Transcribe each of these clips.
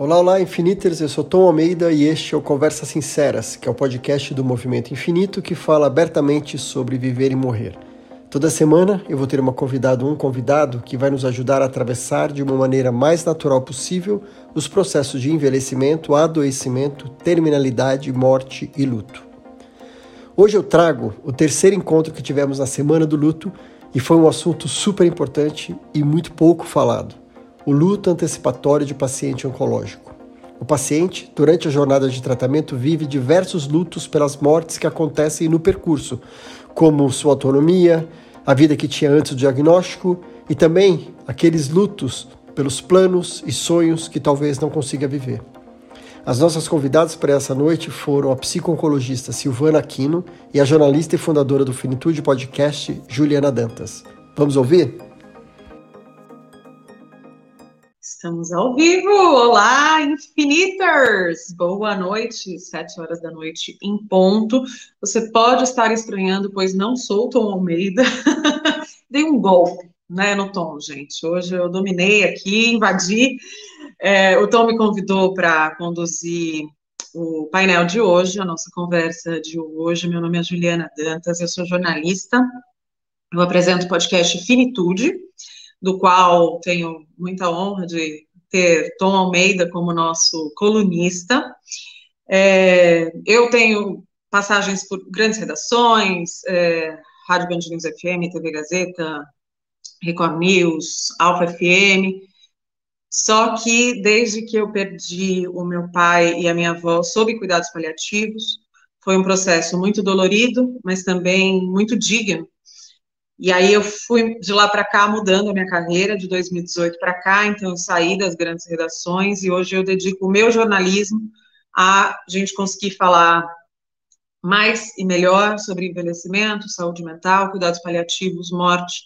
Olá, olá, Infiniters, eu sou Tom Almeida e este é o Conversas Sinceras, que é o podcast do Movimento Infinito que fala abertamente sobre viver e morrer. Toda semana eu vou ter uma convidada ou um convidado que vai nos ajudar a atravessar de uma maneira mais natural possível os processos de envelhecimento, adoecimento, terminalidade, morte e luto. Hoje eu trago o terceiro encontro que tivemos na Semana do Luto e foi um assunto super importante e muito pouco falado: o luto antecipatório de paciente oncológico. O paciente, durante a jornada de tratamento, vive diversos lutos pelas mortes que acontecem no percurso, como sua autonomia, a vida que tinha antes do diagnóstico e também aqueles lutos pelos planos e sonhos que talvez não consiga viver. As nossas convidadas para essa noite foram a psico-oncologista Silvana Aquino e a jornalista e fundadora do Finitude Podcast, Juliana Dantas. Vamos ouvir? Estamos ao vivo! Olá, Infiniters! Boa noite, sete horas da noite em ponto. Você pode estar estranhando, pois não sou Tom Almeida. Dei um golpe, né, no Tom, gente. Hoje eu dominei aqui, invadi é, o Tom me convidou para conduzir o painel de hoje, a nossa conversa de hoje. Meu nome é Juliana Dantas, eu sou jornalista. Eu apresento o podcast Finitude, do qual tenho muita honra de ter Tom Almeida como nosso colunista. É, eu tenho passagens por grandes redações, é, Rádio Band News FM, TV Gazeta, Record News, Alfa FM, só que desde que eu perdi o meu pai e a minha avó sob cuidados paliativos, foi um processo muito dolorido, mas também muito digno. E aí eu fui de lá para cá mudando a minha carreira de 2018 para cá, então eu saí das grandes redações e hoje eu dedico o meu jornalismo a gente conseguir falar mais e melhor sobre envelhecimento, saúde mental, cuidados paliativos, morte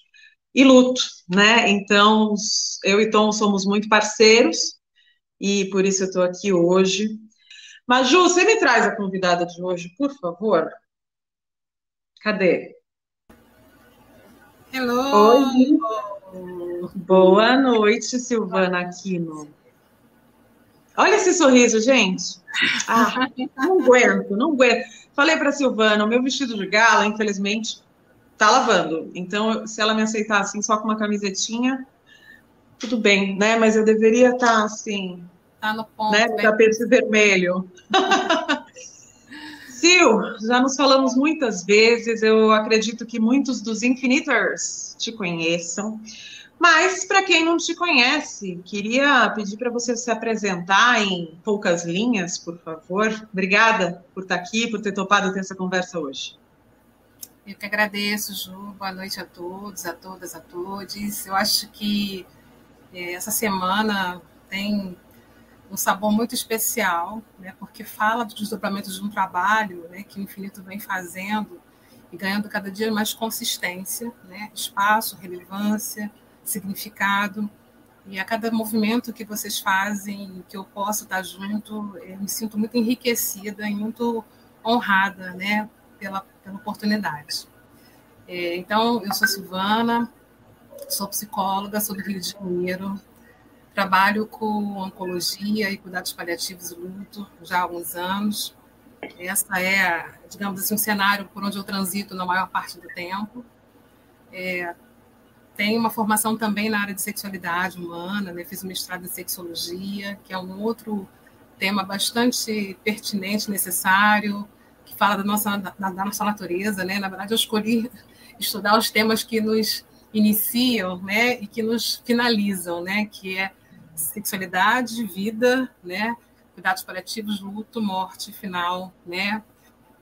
e luto, né? Então, eu e Tom somos muito parceiros e por isso eu estou aqui hoje. Mas, Ju, você me traz a convidada de hoje, por favor? Cadê? Hello! Oi! Boa noite, Silvana Aquino. Olha esse sorriso, gente. Ah, não aguento, não aguento. Falei para Silvana, o meu vestido de gala, infelizmente, tá lavando. Então, se ela me aceitar assim, só com uma camisetinha, tudo bem, né? Mas eu deveria estar tá, assim. Tá no ponto. Né? No tapete vermelho. Sil, já nos falamos muitas vezes. Eu acredito que muitos dos Infinitors te conheçam. Mas, para quem não te conhece, queria pedir para você se apresentar em poucas linhas, por favor. Obrigada por estar aqui, por ter topado ter essa conversa hoje. Eu que agradeço, Ju. Boa noite a todos, a todas, a todos. Eu acho que é, essa semana tem um sabor muito especial, né, porque fala dos desdobramentos de um trabalho né, que o Infinito vem fazendo e ganhando cada dia mais consistência, né, espaço, relevância, significado. E a cada movimento que vocês fazem, que eu posso estar junto, eu me sinto muito enriquecida e muito honrada né, pela pela oportunidade. É, então, eu sou Silvana, sou psicóloga, sou do Rio de Janeiro, trabalho com oncologia e cuidados paliativos e luto já há alguns anos. Essa é, digamos assim, um cenário por onde eu transito na maior parte do tempo. É, tenho uma formação também na área de sexualidade humana, né? fiz um mestrado em sexologia, que é um outro tema bastante pertinente, necessário, que fala da nossa, da, da, nossa natureza, né? Na verdade, eu escolhi estudar os temas que nos iniciam, né? E que nos finalizam, né? Que é sexualidade, vida, né? Cuidados paliativos, luto, morte, final, né?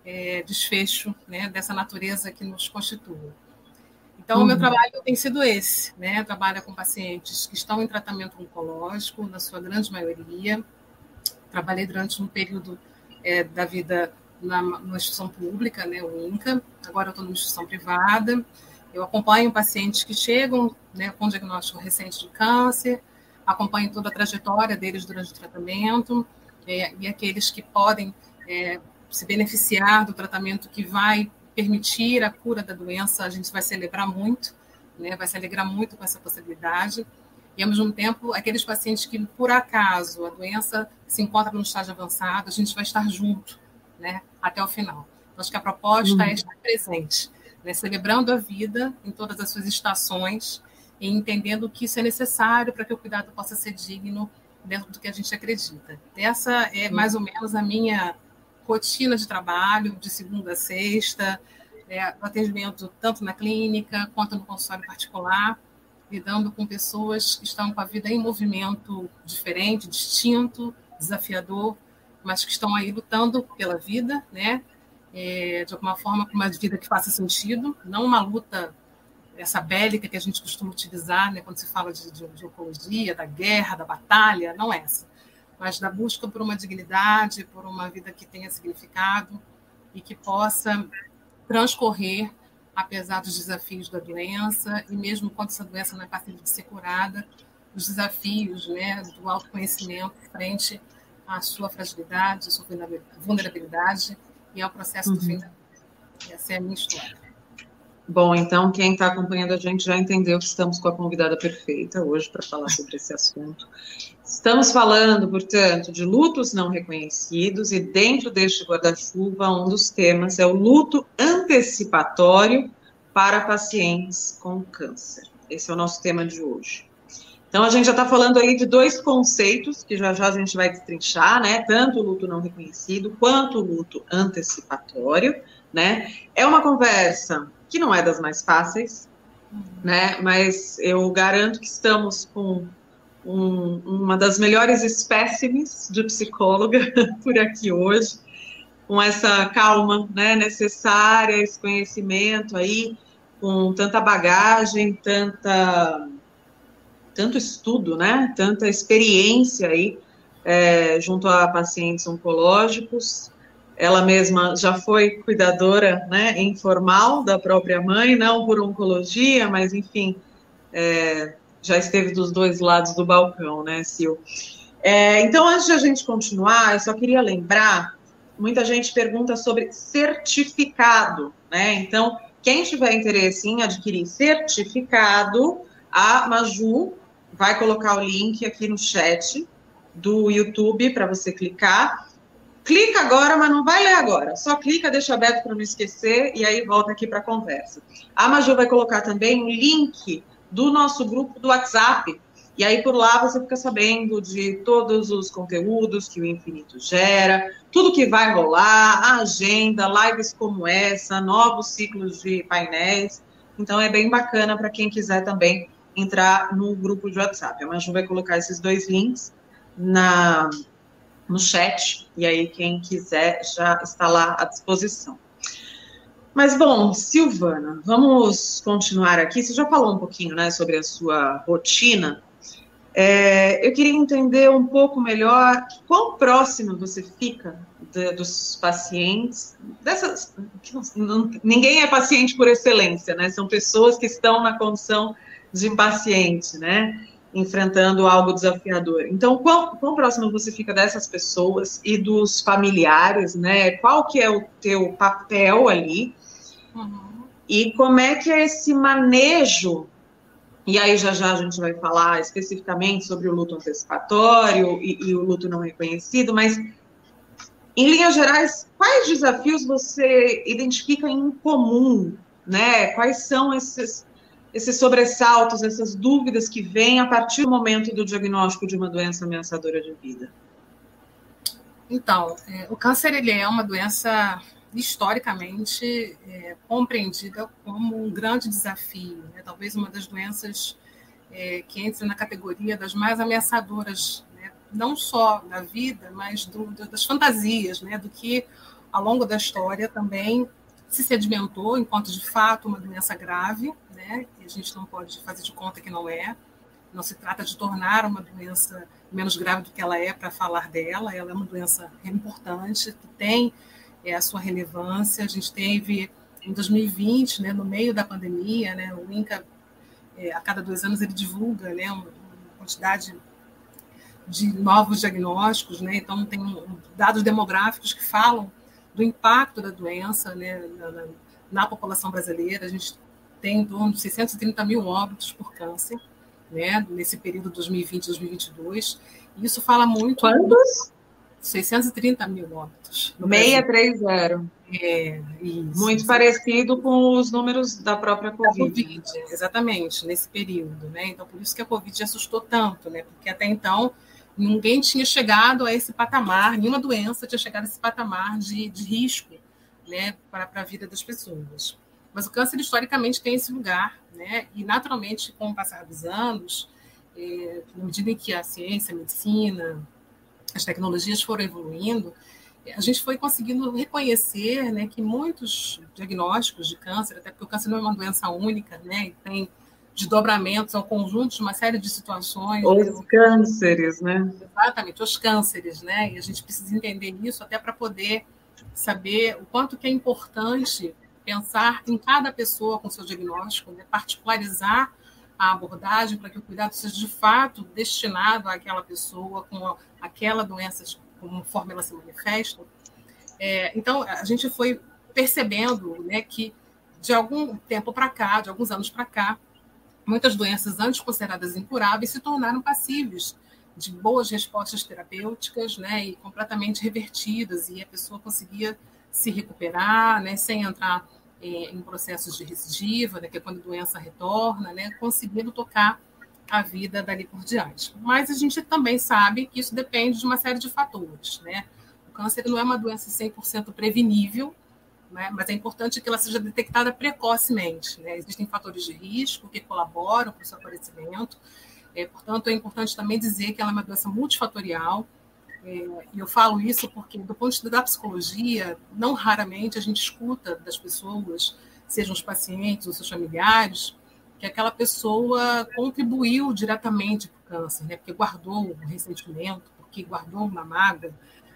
É, desfecho, né? Dessa natureza que nos constitui. Então, uhum. o meu uhum. trabalho tem sido esse, né? Trabalho com pacientes que estão em tratamento oncológico, na sua grande maioria. Trabalhei durante um período é, da vida na, numa instituição pública, né, o INCA, agora eu estou numa instituição privada. Eu acompanho pacientes que chegam né, com diagnóstico recente de câncer, acompanho toda a trajetória deles durante o tratamento, é, e aqueles que podem é, se beneficiar do tratamento que vai permitir a cura da doença, a gente vai celebrar muito, né, vai se alegrar muito com essa possibilidade. E ao mesmo tempo, aqueles pacientes que, por acaso, a doença se encontra no estágio avançado, a gente vai estar junto, né, até o final. Então, acho que a proposta uhum. é estar presente, né, celebrando a vida em todas as suas estações e entendendo que isso é necessário para que o cuidado possa ser digno dentro do que a gente acredita. Essa é mais ou menos a minha rotina de trabalho, de segunda a sexta, é, atendimento tanto na clínica quanto no consultório particular lidando com pessoas que estão com a vida em movimento diferente, distinto, desafiador, mas que estão aí lutando pela vida, né? É, de alguma forma, com uma vida que faça sentido, não uma luta essa bélica que a gente costuma utilizar, né, quando se fala de, de, de oncologia, da guerra, da batalha, não essa, mas da busca por uma dignidade, por uma vida que tenha significado e que possa transcorrer apesar dos desafios da doença, e mesmo quando essa doença não é passível de ser curada, os desafios né, do autoconhecimento frente à sua fragilidade, à sua vulnerabilidade e ao processo uhum. do fim da vida. Essa é a minha história. Bom, então quem está acompanhando a gente já entendeu que estamos com a convidada perfeita hoje para falar sobre esse assunto. Estamos falando, portanto, de lutos não reconhecidos, e dentro deste guarda-chuva, um dos temas é o luto antecipatório para pacientes com câncer. Esse é o nosso tema de hoje. Então, a gente já está falando aí de dois conceitos que já já a gente vai destrinchar, né? Tanto o luto não reconhecido quanto o luto antecipatório, né? É uma conversa que não é das mais fáceis, né? Mas eu garanto que estamos com um, uma das melhores espécimes de psicóloga por aqui hoje, com essa calma, né, necessária, esse conhecimento aí, com tanta bagagem, tanta tanto estudo, né, tanta experiência aí é, junto a pacientes oncológicos ela mesma já foi cuidadora né, informal da própria mãe, não por oncologia, mas enfim, é, já esteve dos dois lados do balcão, né, Sil? É, então, antes de a gente continuar, eu só queria lembrar: muita gente pergunta sobre certificado, né? Então, quem tiver interesse em adquirir certificado, a Maju vai colocar o link aqui no chat do YouTube para você clicar clica agora, mas não vai ler agora. Só clica, deixa aberto para não esquecer e aí volta aqui para a conversa. A Maju vai colocar também o link do nosso grupo do WhatsApp. E aí por lá você fica sabendo de todos os conteúdos que o Infinito gera, tudo que vai rolar, a agenda, lives como essa, novos ciclos de painéis. Então é bem bacana para quem quiser também entrar no grupo de WhatsApp. A Maju vai colocar esses dois links na no chat, e aí quem quiser já está lá à disposição. Mas bom, Silvana, vamos continuar aqui. Você já falou um pouquinho, né, sobre a sua rotina. É, eu queria entender um pouco melhor quão próximo você fica de, dos pacientes. Dessas, não, ninguém é paciente por excelência, né? São pessoas que estão na condição de paciente, né? Enfrentando algo desafiador. Então, quão, quão próximo você fica dessas pessoas e dos familiares, né? Qual que é o teu papel ali? Uhum. E como é que é esse manejo? E aí já já a gente vai falar especificamente sobre o luto antecipatório e, e o luto não reconhecido, mas em linhas gerais, quais desafios você identifica em comum, né? Quais são esses esses sobressaltos, essas dúvidas que vêm a partir do momento do diagnóstico de uma doença ameaçadora de vida? Então, é, o câncer ele é uma doença historicamente é, compreendida como um grande desafio, né? talvez uma das doenças é, que entra na categoria das mais ameaçadoras, né? não só da vida, mas do, do, das fantasias, né? do que ao longo da história também se sedimentou enquanto de fato uma doença grave, né? E a gente não pode fazer de conta que não é. Não se trata de tornar uma doença menos grave do que ela é para falar dela. Ela é uma doença importante que tem é, a sua relevância. A gente teve em 2020, né, no meio da pandemia, né, o INCA é, a cada dois anos ele divulga, né, uma, quantidade de novos diagnósticos, né? Então tem dados demográficos que falam do impacto da doença né, na, na, população brasileira. A gente tem em torno de 630 mil óbitos por câncer. né, nesse período 2020-2022. E isso fala muito. Quantos? 630 mil óbitos. 630. É, isso. Muito parecido com os números da própria COVID. Da COVID exatamente, nesse período. Né? Então, por isso que a Covid assustou tanto, né? porque até então ninguém tinha chegado a esse patamar, nenhuma doença tinha chegado a esse patamar de, de risco né, para, a vida das pessoas. Mas o câncer, historicamente, tem esse lugar, né? e naturalmente, com o passar dos anos, é, na medida em que a ciência, a medicina, as tecnologias foram evoluindo, a gente foi conseguindo reconhecer né, que muitos diagnósticos de câncer, até porque o câncer não é uma doença única, né, tem desdobramentos, um conjunto de uma série de situações. Os cânceres, né? Exatamente, os cânceres, né? E a gente precisa entender isso até para poder saber o quanto que é importante pensar em cada pessoa com seu diagnóstico, né? particularizar a abordagem para que o cuidado seja de fato destinado àquela pessoa com aquela doença, conforme ela se manifesta. É, então, a gente foi percebendo né, que de algum tempo para cá, de alguns anos para cá, muitas doenças antes consideradas incuráveis se tornaram passíveis de boas respostas terapêuticas, né, e completamente revertidas, e a pessoa conseguia se recuperar, né, sem entrar é, em processos de recidiva, né, que é quando a doença retorna, né, conseguindo tocar a vida dali por diante. Mas a gente também sabe que isso depende de uma série de fatores. Né? O câncer não é uma doença 100% prevenível, né? mas é importante que ela seja detectada precocemente. Né? Existem fatores de risco que colaboram para o seu aparecimento, é, portanto, é importante também dizer que ela é uma doença multifatorial, é, e eu falo isso porque, do ponto de vista da psicologia, não raramente a gente escuta das pessoas, sejam os pacientes ou seus familiares, que aquela pessoa contribuiu diretamente para o câncer, né? porque guardou um ressentimento, porque guardou uma mágoa,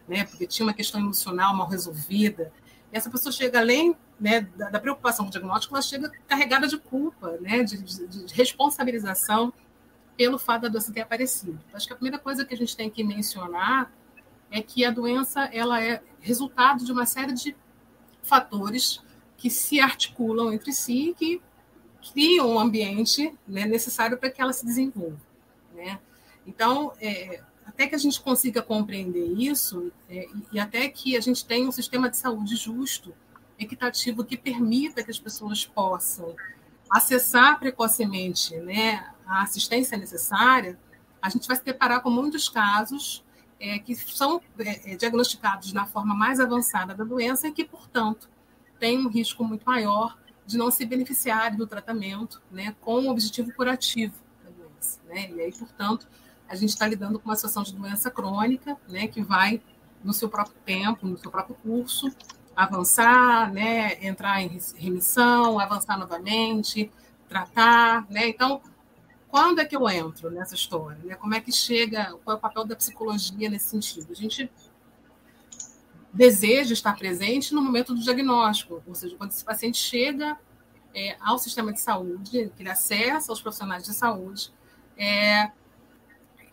né? porque tinha uma questão emocional mal resolvida. Essa pessoa chega além né, da, da, preocupação com o diagnóstico, ela chega carregada de culpa, né? de, de, de responsabilização pelo fato da doença ter aparecido. Então, acho que a primeira coisa que a gente tem que mencionar é que a doença ela é resultado de uma série de fatores que se articulam entre si e que criam um ambiente né, necessário para que ela se desenvolva. Né? Então, é, até que a gente consiga compreender isso é, e até que a gente tenha um sistema de saúde justo, equitativo, que permita que as pessoas possam acessar precocemente né, a assistência necessária, a gente vai se deparar com muitos casos é, que são é, é, diagnosticados na forma mais avançada da doença e que, portanto, têm um risco muito maior de não se beneficiarem do tratamento né, com o objetivo curativo da doença. Né? E aí, portanto, a gente está lidando com uma situação de doença crônica, né, que vai, no seu próprio tempo, no seu próprio curso, avançar, né, entrar em remissão, avançar novamente, tratar. Né? Então, quando é que eu entro nessa história? Né? Como é que chega? Qual é o papel da psicologia nesse sentido? A gente deseja estar presente no momento do diagnóstico, ou seja, quando esse paciente chega é, ao sistema de saúde, que ele acessa aos profissionais de saúde, é,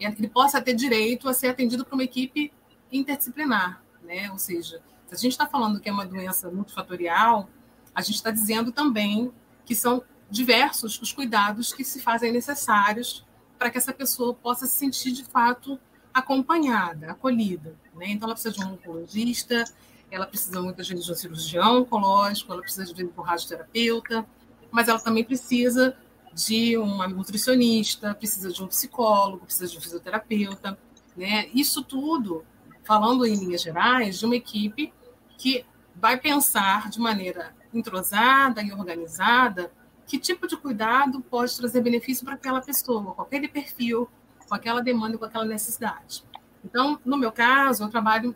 ele possa ter direito a ser atendido por uma equipe interdisciplinar, né? Ou seja, se a gente está falando que é uma doença multifatorial, a gente está dizendo também que são diversos os cuidados que se fazem necessários para que essa pessoa possa se sentir de fato acompanhada, acolhida. Né? Então, ela precisa de um oncologista, ela precisa muitas vezes de um cirurgião oncológico, ela precisa de um radioterapeuta, mas ela também precisa de uma nutricionista, precisa de um psicólogo, precisa de um fisioterapeuta. Né? Isso tudo, falando em linhas gerais, de uma equipe que vai pensar de maneira entrosada e organizada que tipo de cuidado pode trazer benefício para aquela pessoa, aquele perfil, com aquela demanda, com aquela necessidade. Então, no meu caso, eu trabalho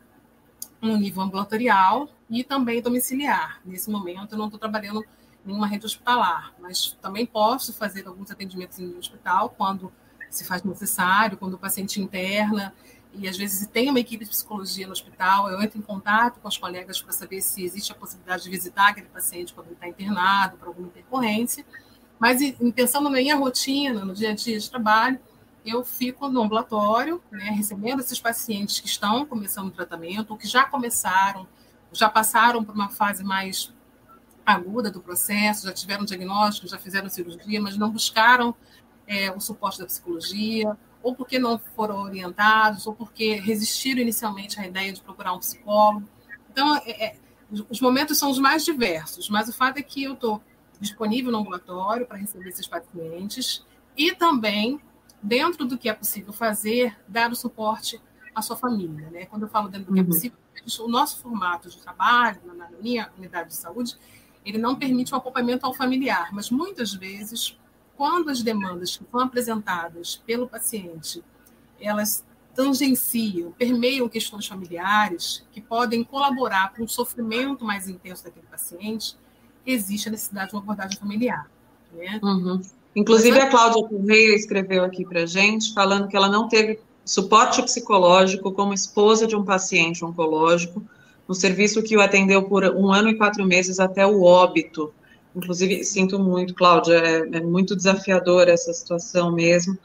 no nível ambulatorial e também domiciliar. Nesse momento, eu não estou trabalhando em uma rede hospitalar, mas também posso fazer alguns atendimentos em hospital quando se faz necessário, quando o paciente interna e às vezes tem uma equipe de psicologia no hospital, eu entro em contato com os colegas para saber se existe a possibilidade de visitar aquele paciente quando ele está internado por alguma intercorrência. Mas pensando na minha rotina, no dia a dia de trabalho, eu fico no ambulatório, né, recebendo esses pacientes que estão começando o tratamento, ou que já começaram, já passaram por uma fase mais aguda do processo, já tiveram diagnóstico, já fizeram cirurgia, mas não buscaram é, o suporte da psicologia, ou porque não foram orientados, ou porque resistiram inicialmente à ideia de procurar um psicólogo. Então, é, é, os momentos são os mais diversos, mas o fato é que eu estou disponível no ambulatório para receber esses pacientes e também, dentro do que é possível fazer, dar o suporte à sua família. Né? Quando eu falo dentro do que é uhum. possível, o nosso formato de trabalho, na minha unidade de saúde, ele não permite o um acompanhamento ao familiar, mas muitas vezes, quando as demandas que são apresentadas pelo paciente, elas tangenciam, permeiam questões familiares que podem colaborar para um sofrimento mais intenso daquele paciente, existe a necessidade de uma abordagem familiar. Né? Uhum. Inclusive, a Cláudia Correia escreveu aqui para gente, falando que ela não teve suporte psicológico como esposa de um paciente oncológico, no serviço que o atendeu por um ano e quatro meses até o óbito. Inclusive, sinto muito, Cláudia, é, é muito desafiadora essa situação mesmo.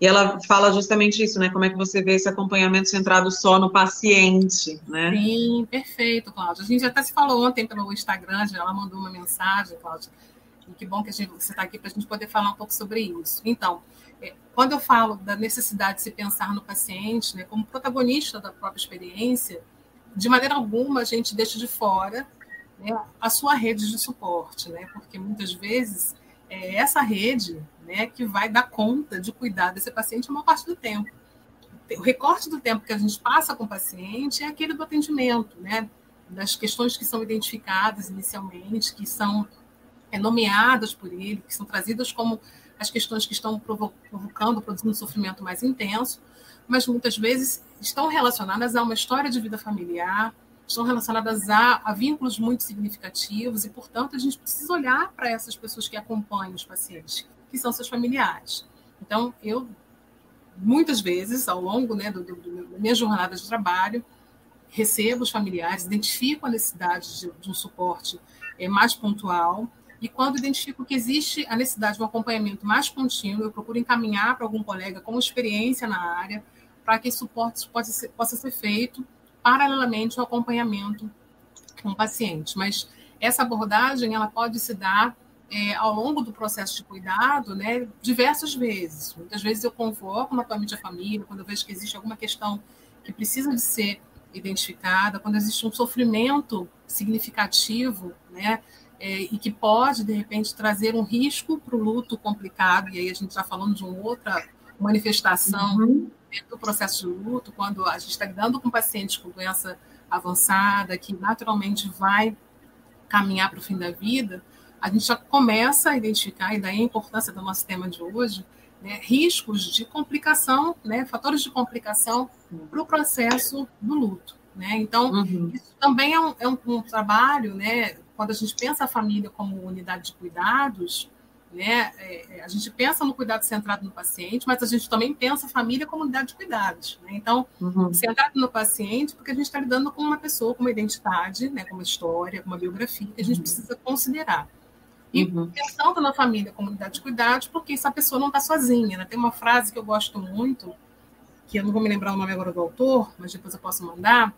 E ela fala justamente isso, né? Como é que você vê esse acompanhamento centrado só no paciente, né? Sim, perfeito, Cláudia. A gente até se falou ontem pelo Instagram, ela mandou uma mensagem, Cláudia. E que bom que gente, você está aqui para a gente poder falar um pouco sobre isso. Então, é, quando eu falo da necessidade de se pensar no paciente, né, como protagonista da própria experiência, de maneira alguma a gente deixa de fora né, a sua rede de suporte, né? Porque muitas vezes é essa rede né, que vai dar conta de cuidar desse paciente uma parte do tempo. O recorte do tempo que a gente passa com o paciente é aquele do atendimento, né, das questões que são identificadas inicialmente, que são é, nomeadas por ele, que são trazidas como as questões que estão provocando, produzindo um sofrimento mais intenso, mas muitas vezes estão relacionadas a uma história de vida familiar, estão relacionadas a, a, vínculos muito significativos e, portanto, a gente precisa olhar para essas pessoas que acompanham os pacientes, que são seus familiares. Então, eu, muitas vezes, ao longo né, do, do, do, da minha jornada de trabalho, recebo os familiares, identifico a necessidade de, de um suporte é, mais pontual, e quando identifico que existe a necessidade de um acompanhamento mais contínuo, eu procuro encaminhar para algum colega com experiência na área, para que suporte possa ser, possa ser feito paralelamente ao acompanhamento com o paciente. Mas essa abordagem ela pode se dar é, ao longo do processo de cuidado, né, diversas vezes. Muitas vezes eu convoco naturalmente a família, quando eu vejo que existe alguma questão que precisa de ser identificada, quando existe um sofrimento significativo, né, é, e que pode, de repente, trazer um risco para o luto complicado, e aí a gente está falando de uma outra manifestação uhum dentro do processo de luto, quando a gente está lidando com pacientes com doença avançada, que naturalmente vai caminhar para o fim da vida, a gente já começa a identificar, e daí a importância do nosso tema de hoje, né, riscos de complicação, né, fatores de complicação para o processo do luto. Né? Então, uhum. isso também é um, é um, um trabalho, né, quando a gente pensa a família como unidade de cuidados, né? É, é, a gente pensa no cuidado centrado no paciente, mas a gente também pensa família como unidade de cuidados. Né? Então, uhum. centrado no paciente, porque a gente está lidando com uma pessoa com uma identidade, né? com uma história, com uma biografia, que a gente uhum. precisa considerar. E uhum. pensando na família como unidade de cuidados, porque essa pessoa não está sozinha. Né? Tem uma frase que eu gosto muito, que eu não vou me lembrar o nome agora do autor, mas depois eu posso mandar,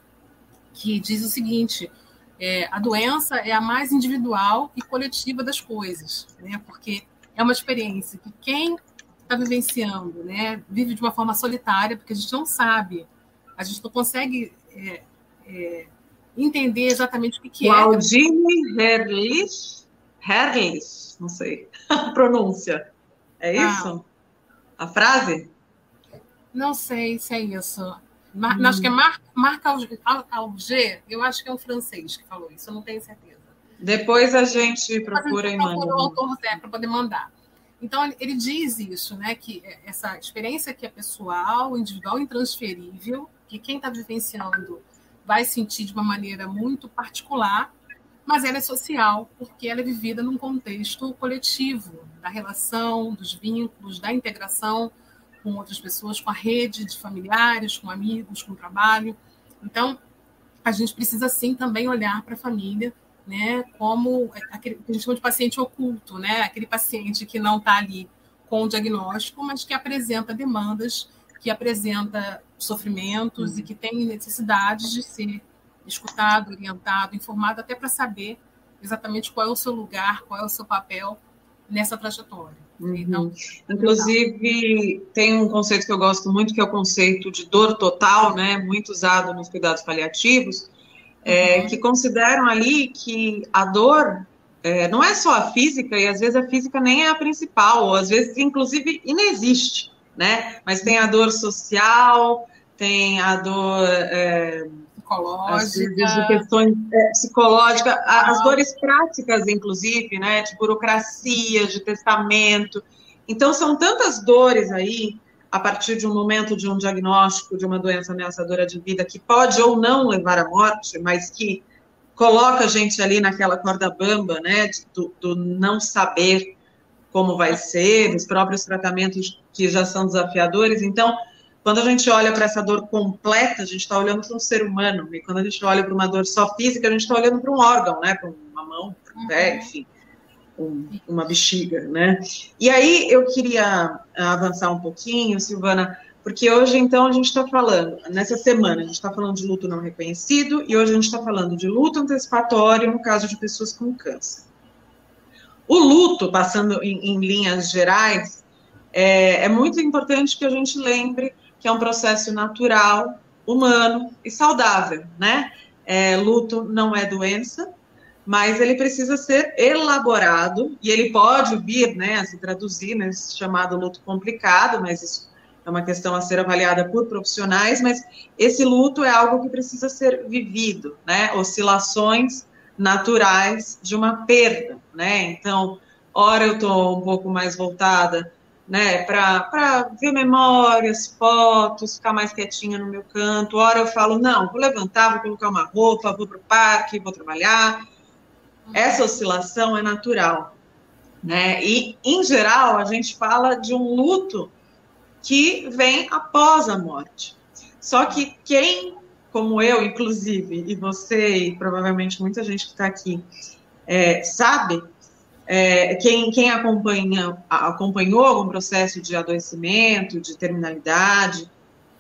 que diz o seguinte: é, a doença é a mais individual e coletiva das coisas, né? Porque é uma experiência que quem está vivenciando, né, vive de uma forma solitária, porque a gente não sabe, a gente não consegue é, é, entender exatamente o que, que é. Claudine Herrlich, Herrlich, não sei a pronúncia. É ah. isso? Ah. A frase? Não sei se é isso. Mar, hum. Acho que é Mar, Marc Alger, eu acho que é um francês que falou isso, eu não tenho certeza. Depois a gente procura e manda. o autor para poder mandar. Então, ele diz isso, né, que essa experiência que é pessoal, individual, intransferível, que quem está vivenciando vai sentir de uma maneira muito particular, mas ela é social, porque ela é vivida num contexto coletivo, da relação, dos vínculos, da integração com outras pessoas, com a rede de familiares, com amigos, com o trabalho. Então, a gente precisa sim também olhar para a família, né, como aquele que a gente chama de paciente oculto, né, aquele paciente que não está ali com o diagnóstico, mas que apresenta demandas, que apresenta sofrimentos e que tem necessidades de ser escutado, orientado, informado, até para saber exatamente qual é o seu lugar, qual é o seu papel nessa trajetória. Uhum. Então, Inclusive, tem um conceito que eu gosto muito, que é o conceito de dor total, né, muito usado nos cuidados paliativos, é, uhum. que consideram ali que a dor é, não é só a física, e às vezes a física nem é a principal, ou às vezes, inclusive, inexiste, né? Mas tem a dor social, tem a dor. É, psicológica. de questões é, psicológicas, as dores práticas, inclusive, né? De burocracia, de testamento. Então, são tantas dores aí, a partir de um momento de um diagnóstico de uma doença ameaçadora de vida, que pode ou não levar à morte, mas que coloca a gente ali naquela corda bamba, né, do, do não saber como vai ser, dos próprios tratamentos que já são desafiadores. Então, quando a gente olha para essa dor completa, a gente está olhando para um ser humano, e quando a gente olha para uma dor só física, a gente está olhando para um órgão, né, para uma mão, para um pé, uhum. enfim, um, uma bexiga, né. E aí eu queria avançar um pouquinho, Silvana, porque hoje, então, a gente está falando, nessa semana, a gente está falando de luto não reconhecido, e hoje a gente está falando de luto antecipatório no caso de pessoas com câncer. O luto, passando em, em linhas gerais, é, é, muito importante que a gente lembre que é um processo natural, humano e saudável, né? É, luto não é doença, mas ele precisa ser elaborado e ele pode vir, né, a se traduzir nesse chamado luto complicado, mas isso é uma questão a ser avaliada por profissionais, mas esse luto é algo que precisa ser vivido, né? Oscilações naturais de uma perda, né? Então, ora eu estou um pouco mais voltada, né, para ver memórias, fotos, ficar mais quietinha no meu canto, ora eu falo, não, vou levantar, vou colocar uma roupa, vou para o parque, vou trabalhar. Essa oscilação é natural, né? E, em geral, a gente fala de um luto que vem após a morte. Só que quem, como eu, inclusive, e você, e provavelmente muita gente que está aqui, é, sabe, é, quem, quem acompanha, acompanhou algum processo de adoecimento, de terminalidade,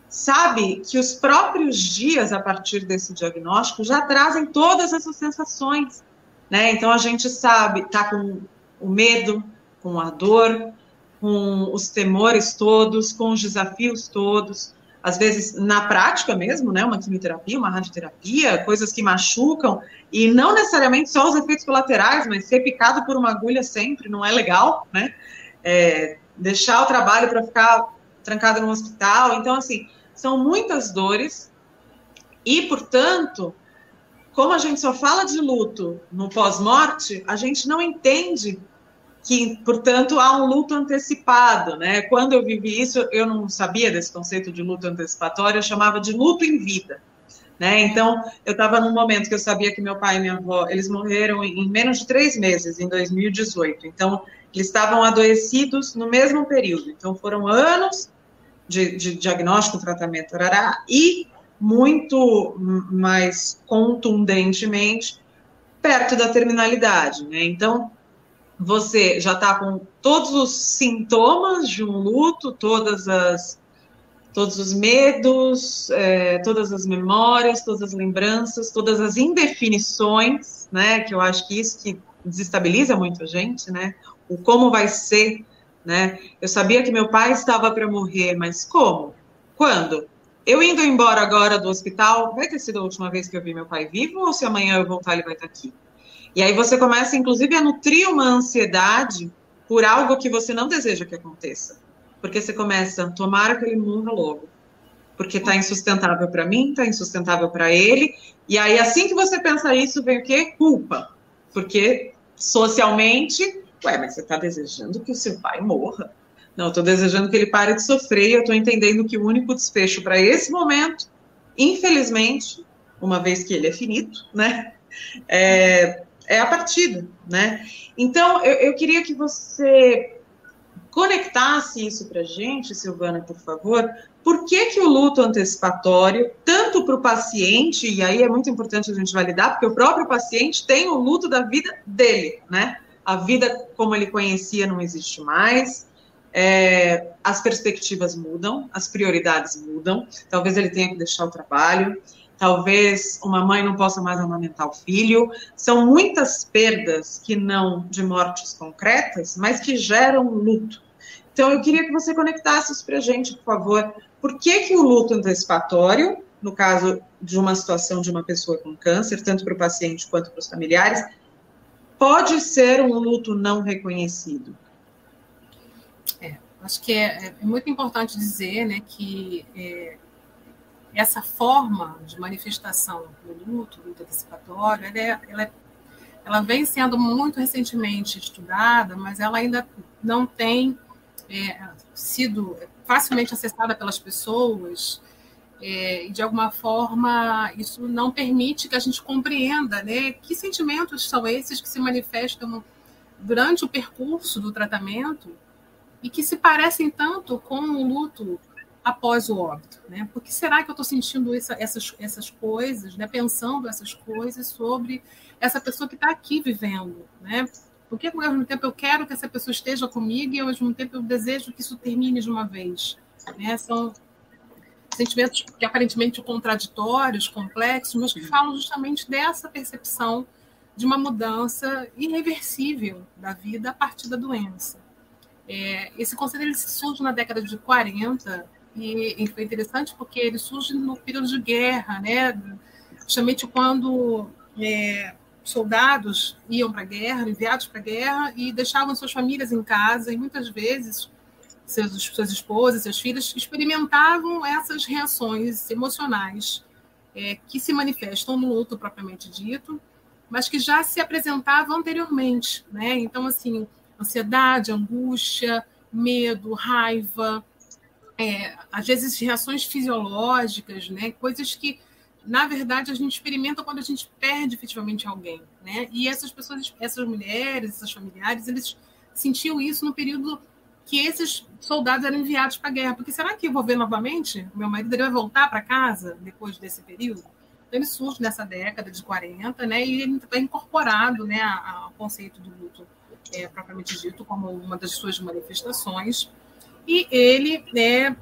sabe que os próprios dias a partir desse diagnóstico já trazem todas essas sensações, né? Então a gente sabe, tá com o medo, com a dor, com os temores todos, com os desafios todos, às vezes na prática mesmo, né, uma quimioterapia, uma radioterapia, coisas que machucam, e não necessariamente só os efeitos colaterais, mas ser picado por uma agulha sempre não é legal, né? É, deixar o trabalho para ficar trancado no hospital. Então, assim, são muitas dores, e, portanto, como a gente só fala de luto no pós-morte, a gente não entende que, portanto, há um luto antecipado, né? Quando eu vivi isso, eu não sabia desse conceito de luto antecipatório, eu chamava de luto em vida, né? Então, eu estava num momento que eu sabia que meu pai e minha avó, eles morreram em menos de três meses, em 2018. Então, eles estavam adoecidos no mesmo período. Então, foram anos de, de diagnóstico, tratamento, arará, e muito mais contundentemente perto da terminalidade, né? Então, você já está com todos os sintomas de um luto, todas as todos os medos, é, todas as memórias, todas as lembranças, todas as indefinições, né? Que eu acho que isso que desestabiliza muito a gente, né? O como vai ser, né? Eu sabia que meu pai estava para morrer, mas como? Quando? Eu indo embora agora do hospital, vai ter sido a última vez que eu vi meu pai vivo ou se amanhã eu voltar ele vai estar aqui? E aí você começa, inclusive, a nutrir uma ansiedade por algo que você não deseja que aconteça. Porque você começa, tomara que ele morra logo. Porque está insustentável para mim, está insustentável para ele. E aí, assim que você pensa isso, vem o quê? Culpa. Porque socialmente, ué, mas você está desejando que o seu pai morra. Não, estou desejando que ele pare de sofrer e eu estou entendendo que o único desfecho para esse momento, infelizmente, uma vez que ele é finito, né? É, é a partida, né? Então, eu, eu queria que você conectasse isso para a gente, Silvana, por favor. Por que, que o luto antecipatório, tanto para o paciente, e aí é muito importante a gente validar, porque o próprio paciente tem o luto da vida dele, né? A vida como ele conhecia não existe mais, é, as perspectivas mudam, as prioridades mudam. Talvez ele tenha que deixar o trabalho, talvez uma mãe não possa mais amamentar o filho. São muitas perdas que não de mortes concretas, mas que geram luto. Então, eu queria que você conectasse isso para a gente, por favor. Por que, que o luto antecipatório, no caso de uma situação de uma pessoa com câncer, tanto para o paciente quanto para os familiares, pode ser um luto não reconhecido? É, acho que é, é muito importante dizer né, que é, essa forma de manifestação do luto, luto antecipatório, ela, é, ela, é, ela, vem sendo muito recentemente estudada, mas ela ainda não tem é, sido facilmente acessada pelas pessoas é, e de alguma forma isso não permite que a gente compreenda né, que sentimentos são esses que se manifestam durante o percurso do tratamento e que se parecem tanto com o luto após o óbito, né? Por que será que eu estou sentindo essa, essas, essas coisas, né? Pensando essas coisas sobre essa pessoa que está aqui vivendo, né? Porque ao mesmo tempo eu quero que essa pessoa esteja comigo e ao mesmo tempo eu desejo que isso termine de uma vez, né? São sentimentos que aparentemente contraditórios, complexos, mas que falam justamente dessa percepção de uma mudança irreversível da vida a partir da doença. É, esse conceito ele surge na década de 40 e, e, foi interessante porque ele surge no período de guerra, né? justamente quando é, soldados iam para a guerra, enviados para a guerra e deixavam suas famílias em casa e muitas vezes seus, suas esposas, seus filhos experimentavam essas reações emocionais é, que se manifestam no luto propriamente dito, mas que já se apresentavam anteriormente, né? Então, assim, ansiedade, angústia, medo, raiva, é, às vezes reações fisiológicas, né? Coisas que na verdade a gente experimenta quando a gente perde efetivamente alguém, né? E essas pessoas, essas mulheres, esses familiares, eles sentiam isso no período que esses soldados eram enviados para a guerra. Porque será que eu vou ver novamente? Meu marido ele vai voltar para casa depois desse período? Então, ele surge nessa década de 40, né? E ele está incorporado né, ao conceito do luto é, propriamente dito como uma das suas manifestações. E ele é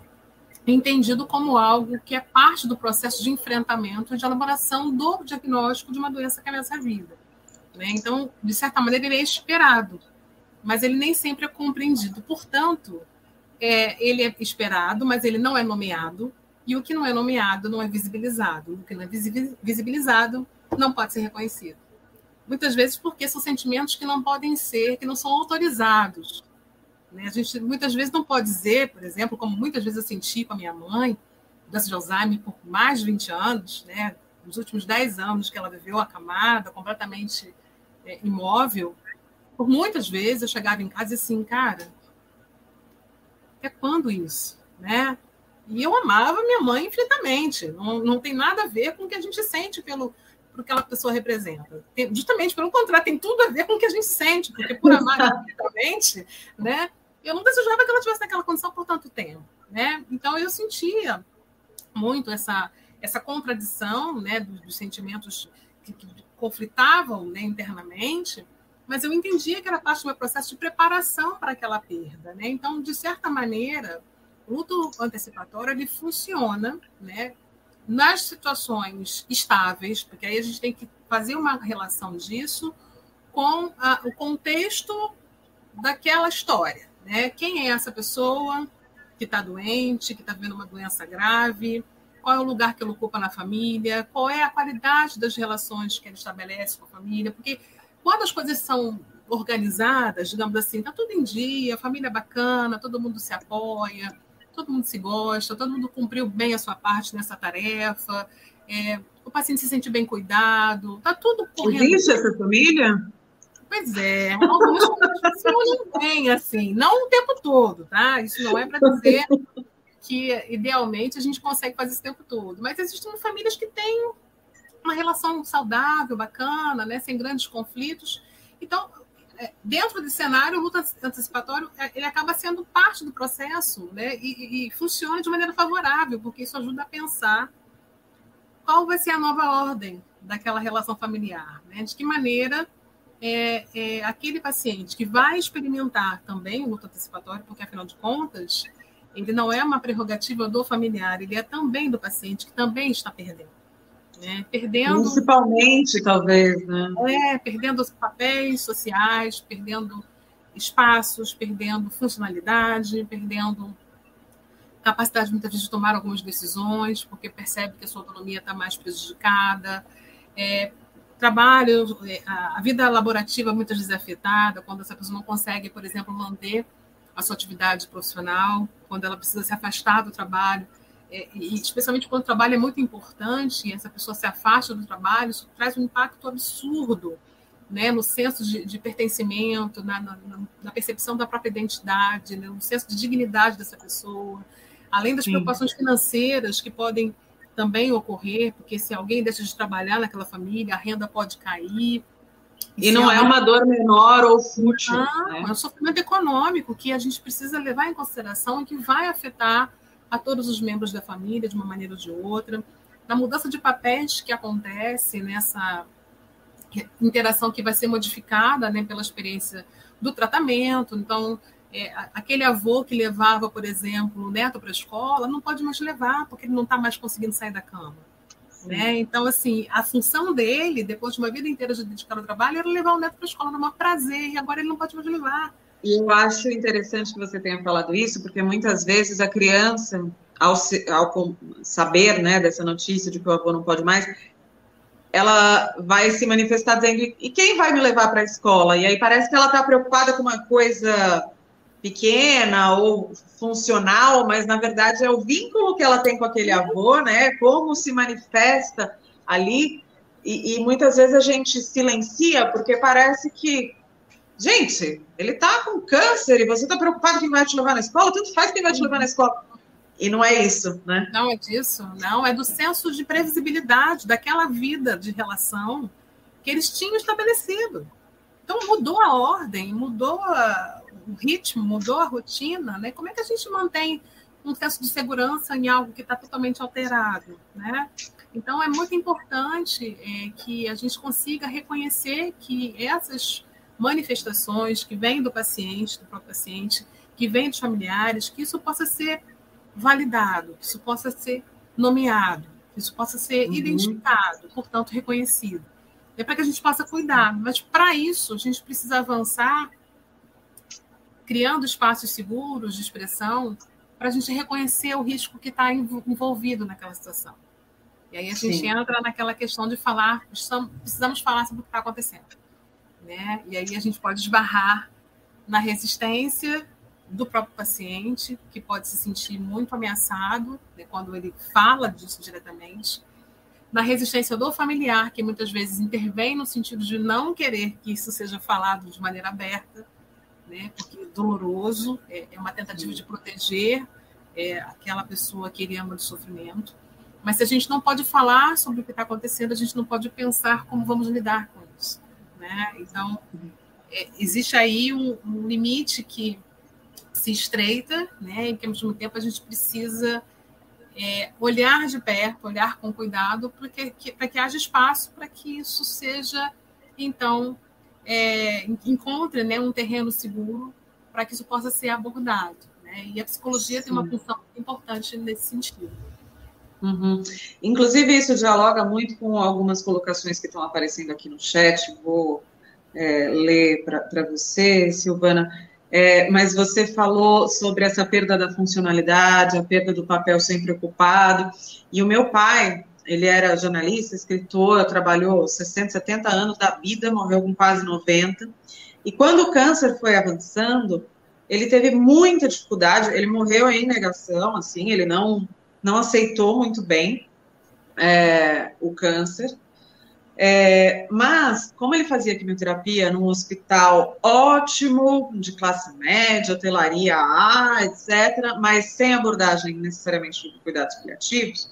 entendido como algo que é parte do processo de enfrentamento e de elaboração do diagnóstico de uma doença que ameaça a vida. Né? Então, de certa maneira, ele é esperado mas ele nem sempre é compreendido. Portanto, é, ele é esperado, mas ele não é nomeado, e o que não é nomeado não é visibilizado. O que não é visibilizado não pode ser reconhecido. Muitas vezes porque são sentimentos que não podem ser, que não são autorizados. Né? A gente muitas vezes não pode dizer, por exemplo, como muitas vezes eu senti com a minha mãe, doença de Alzheimer por mais de 20 anos, né? nos últimos 10 anos que ela viveu acamada, completamente é, imóvel, por muitas vezes eu chegava em casa e assim, cara, é quando isso, né? E eu amava minha mãe infinitamente. Não, não tem nada a ver com o que a gente sente pelo que aquela pessoa representa. Tem, justamente pelo contrário, tem tudo a ver com o que a gente sente, porque por amar infinitamente, né? Eu não desejava que ela tivesse naquela condição por tanto tempo, né? Então eu sentia muito essa essa contradição, né, dos, dos sentimentos que, que conflitavam né, internamente mas eu entendia que era parte do meu processo de preparação para aquela perda, né? Então, de certa maneira, o luto antecipatório ele funciona, né? Nas situações estáveis, porque aí a gente tem que fazer uma relação disso com a, o contexto daquela história, né? Quem é essa pessoa que está doente, que está vivendo uma doença grave? Qual é o lugar que ele ocupa na família? Qual é a qualidade das relações que ele estabelece com a família? Porque quando as coisas são organizadas, digamos assim, tá tudo em dia, a família é bacana, todo mundo se apoia, todo mundo se gosta, todo mundo cumpriu bem a sua parte nessa tarefa, é, o paciente se sente bem cuidado, tá tudo correndo. Existe essa família? Pois é, algumas pessoas não têm, assim, não o tempo todo, tá? Isso não é para dizer que, idealmente, a gente consegue fazer esse tempo todo, mas existem famílias que têm uma relação saudável, bacana, né, sem grandes conflitos. Então, é, dentro desse cenário, o luto antecipatório é, ele acaba sendo parte do processo né, e, e, funciona de maneira favorável, porque isso ajuda a pensar qual vai ser a nova ordem daquela relação familiar, né? de que maneira é, é, aquele paciente que vai experimentar também o luto antecipatório, porque afinal de contas, ele não é uma prerrogativa do familiar, ele é também do paciente que também está perdendo. Né? Perdendo. Principalmente, talvez, né? É, perdendo os papéis sociais, perdendo espaços, perdendo funcionalidade, perdendo capacidade muitas vezes de tomar algumas decisões, porque percebe que a sua autonomia está mais prejudicada. É, trabalho, a vida laborativa muitas vezes é afetada, quando essa pessoa não consegue, por exemplo, manter a sua atividade profissional, quando ela precisa se afastar do trabalho, é, e especialmente quando o trabalho é muito importante e essa pessoa se afasta do trabalho, isso traz um impacto absurdo né, no senso de, de pertencimento, na, na, na, percepção da própria identidade, né, no senso de dignidade dessa pessoa, além das Sim. preocupações financeiras que podem também ocorrer, porque se alguém deixa de trabalhar naquela família, a renda pode cair. E, não é uma dor menor ou fútil. Ah, né? É um sofrimento econômico que a gente precisa levar em consideração e que vai afetar a todos os membros da família de uma maneira ou de outra. Na mudança de papéis que acontece nessa interação que vai ser modificada né, pela experiência do tratamento. Então, é, aquele avô que levava, por exemplo, o neto para a escola, não pode mais levar, porque ele não está mais conseguindo sair da cama. Né? Então, assim, a função dele, depois de uma vida inteira de dedicar ao trabalho, era levar o neto para a escola, no maior prazer, e agora ele não pode mais levar. E eu acho interessante que você tenha falado isso, porque muitas vezes a criança, ao, ao saber né, dessa notícia de que o avô não pode mais, ela vai se manifestar dizendo: e quem vai me levar para a escola? E aí parece que ela está preocupada com uma coisa pequena ou funcional, mas na verdade é o vínculo que ela tem com aquele avô, né? Como se manifesta ali. E, e muitas vezes a gente silencia porque parece que, gente, ele está com câncer e você está preocupado quem vai te levar na escola, tanto faz quem vai te levar na escola. E não é isso, né? Não é disso, não. É do senso de previsibilidade daquela vida de relação que eles tinham estabelecido. Então mudou a ordem, mudou a, o ritmo, mudou a rotina, né? Como é que a gente mantém um senso de segurança em algo que está totalmente alterado, né? Então é muito importante é, que a gente consiga reconhecer que essas manifestações que vêm do paciente, do próprio paciente, que vêm dos familiares, que isso possa ser validado, que isso possa ser nomeado, que isso possa ser uhum. identificado, portanto reconhecido. É para que a gente possa cuidar, mas para isso a gente precisa avançar criando espaços seguros de expressão para a gente reconhecer o risco que está envolvido naquela situação. E aí a gente Sim. entra naquela questão de falar, precisamos falar sobre o que está acontecendo. Né? E aí a gente pode esbarrar na resistência do próprio paciente, que pode se sentir muito ameaçado né, quando ele fala disso diretamente, na resistência do familiar, que muitas vezes intervém no sentido de não querer que isso seja falado de maneira aberta, né, porque é doloroso, é, é uma tentativa de proteger é, aquela pessoa que ele ama de sofrimento. Mas se a gente não pode falar sobre o que está acontecendo, a gente não pode pensar como vamos lidar com isso. Né? Então, é, existe aí um, um, limite que se estreita, né, e que ao mesmo tempo a gente precisa é, olhar de perto, olhar com cuidado, para que, que, que haja espaço para que isso seja, então, é, encontre né, um terreno seguro para que isso possa ser abordado. Né? E a psicologia Sim. tem uma função importante nesse sentido. Uhum. Inclusive, isso dialoga muito com algumas colocações que estão aparecendo aqui no chat. Vou é, ler para você, Silvana. É, mas você falou sobre essa perda da funcionalidade, a perda do papel sempre ocupado. E o meu pai, ele era jornalista, escritor, trabalhou 60, 70 anos da vida, morreu com quase 90. E quando o câncer foi avançando, ele teve muita dificuldade, ele morreu em negação, assim, ele não, não aceitou muito bem é, o câncer. É, mas, como ele fazia quimioterapia num hospital ótimo, de classe média, hotelaria A, etc., mas sem abordagem necessariamente de cuidados paliativos,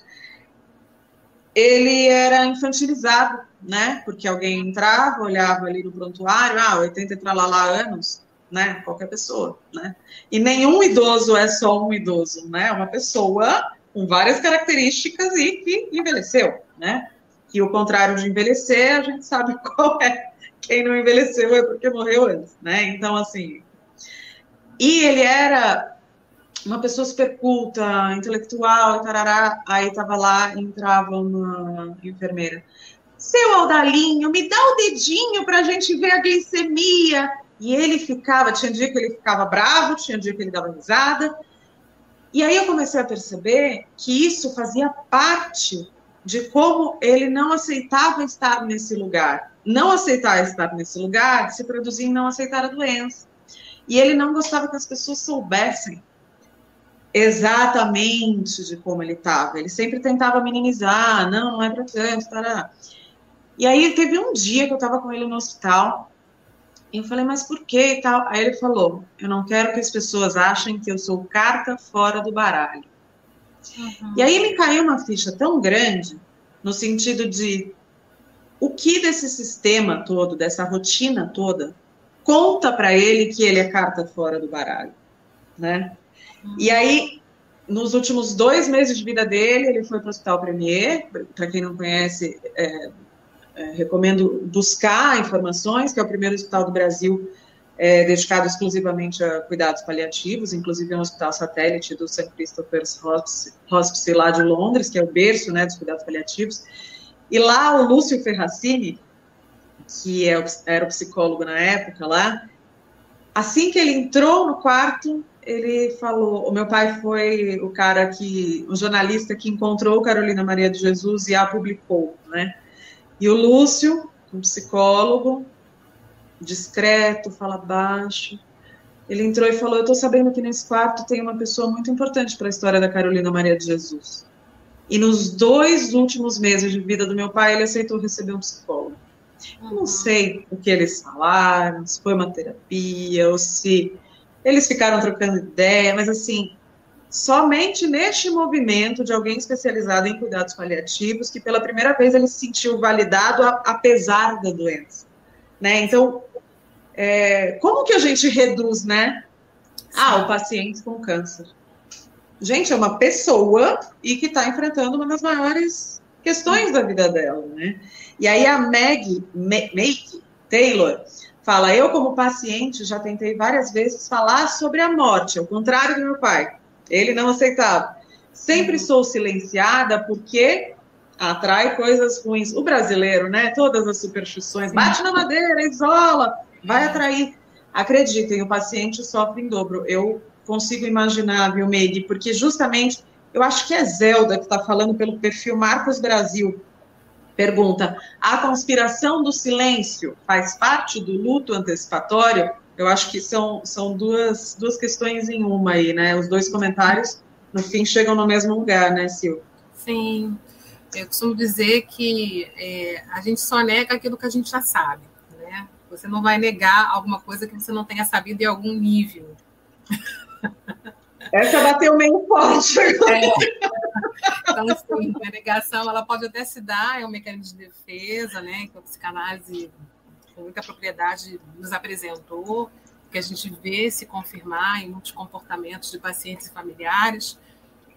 ele era infantilizado, né? Porque alguém entrava, olhava ali no prontuário, ah, 80 e lá anos, né? Qualquer pessoa, né? E nenhum idoso é só um idoso, né? É uma pessoa com várias características e que envelheceu, né? que o contrário de envelhecer, a gente sabe qual é, quem não envelheceu é porque morreu antes, né? Então, assim. E ele era uma pessoa super culta, intelectual, tarará. Aí tava lá, entrava uma enfermeira. Seu Aldalinho, me dá o dedinho para a gente ver a glicemia. E ele ficava, tinha dia que ele ficava bravo, tinha dia que ele dava risada. E aí eu comecei a perceber que isso fazia parte de como ele não aceitava estar nesse lugar. Não aceitar estar nesse lugar se produzia em não aceitar a doença. E ele não gostava que as pessoas soubessem exatamente de como ele estava. Ele sempre tentava minimizar, não, não é para tanto, tará. E aí teve um dia que eu estava com ele no hospital, e eu falei, mas por que e tal? Aí ele falou, eu não quero que as pessoas achem que eu sou carta fora do baralho. Uhum. E aí me caiu uma ficha tão grande, no sentido de o que desse sistema todo, dessa rotina toda, conta para ele que ele é carta fora do baralho, né? E aí, nos últimos dois meses de vida dele, ele foi para o Hospital Premier, para quem não conhece, é, é, recomendo buscar informações, que é o primeiro hospital do Brasil é, dedicado exclusivamente a cuidados paliativos, inclusive é um hospital satélite do St. Christopher's Hospice, lá de Londres, que é o berço né, dos cuidados paliativos. E lá o Lúcio Ferracini, que é, era o psicólogo na época lá, assim que ele entrou no quarto, ele falou, o meu pai foi o cara que, o jornalista que encontrou Carolina Maria de Jesus e a publicou, né? E o Lúcio, um psicólogo, discreto, fala baixo, ele entrou e falou: Eu estou sabendo que nesse quarto tem uma pessoa muito importante para a história da Carolina Maria de Jesus. E nos dois últimos meses de vida do meu pai, ele aceitou receber um psicólogo. Uhum. Não sei o que eles falaram, se foi uma terapia ou se eles ficaram trocando ideia, mas assim, somente neste movimento de alguém especializado em cuidados paliativos que pela primeira vez ele se sentiu validado a, apesar da doença, né? Então, é, como que a gente reduz, né? Ah, o paciente com câncer. Gente, é uma pessoa e que está enfrentando uma das maiores questões da vida dela, né? E aí a Meg, Meg Taylor fala: Eu, como paciente, já tentei várias vezes falar sobre a morte, ao contrário do meu pai. Ele não aceitava. Sempre sou silenciada porque atrai coisas ruins. O brasileiro, né? Todas as superstições. Bate na madeira, isola, vai atrair. Acreditem, o paciente sofre em dobro. Eu consigo imaginar, viu, Meg? Porque justamente, eu acho que é Zelda que está falando pelo perfil Marcos Brasil. Pergunta: a conspiração do silêncio faz parte do luto antecipatório? Eu acho que são, são duas, duas questões em uma aí, né? Os dois comentários, no fim, chegam no mesmo lugar, né, Sil? Sim. Eu costumo dizer que é, a gente só nega aquilo que a gente já sabe, né? Você não vai negar alguma coisa que você não tenha sabido em algum nível. Essa bateu meio forte. É. Então, assim, a negação ela pode até se dar, é um mecanismo de defesa, né? Que a psicanálise com muita propriedade nos apresentou, que a gente vê se confirmar em muitos comportamentos de pacientes e familiares,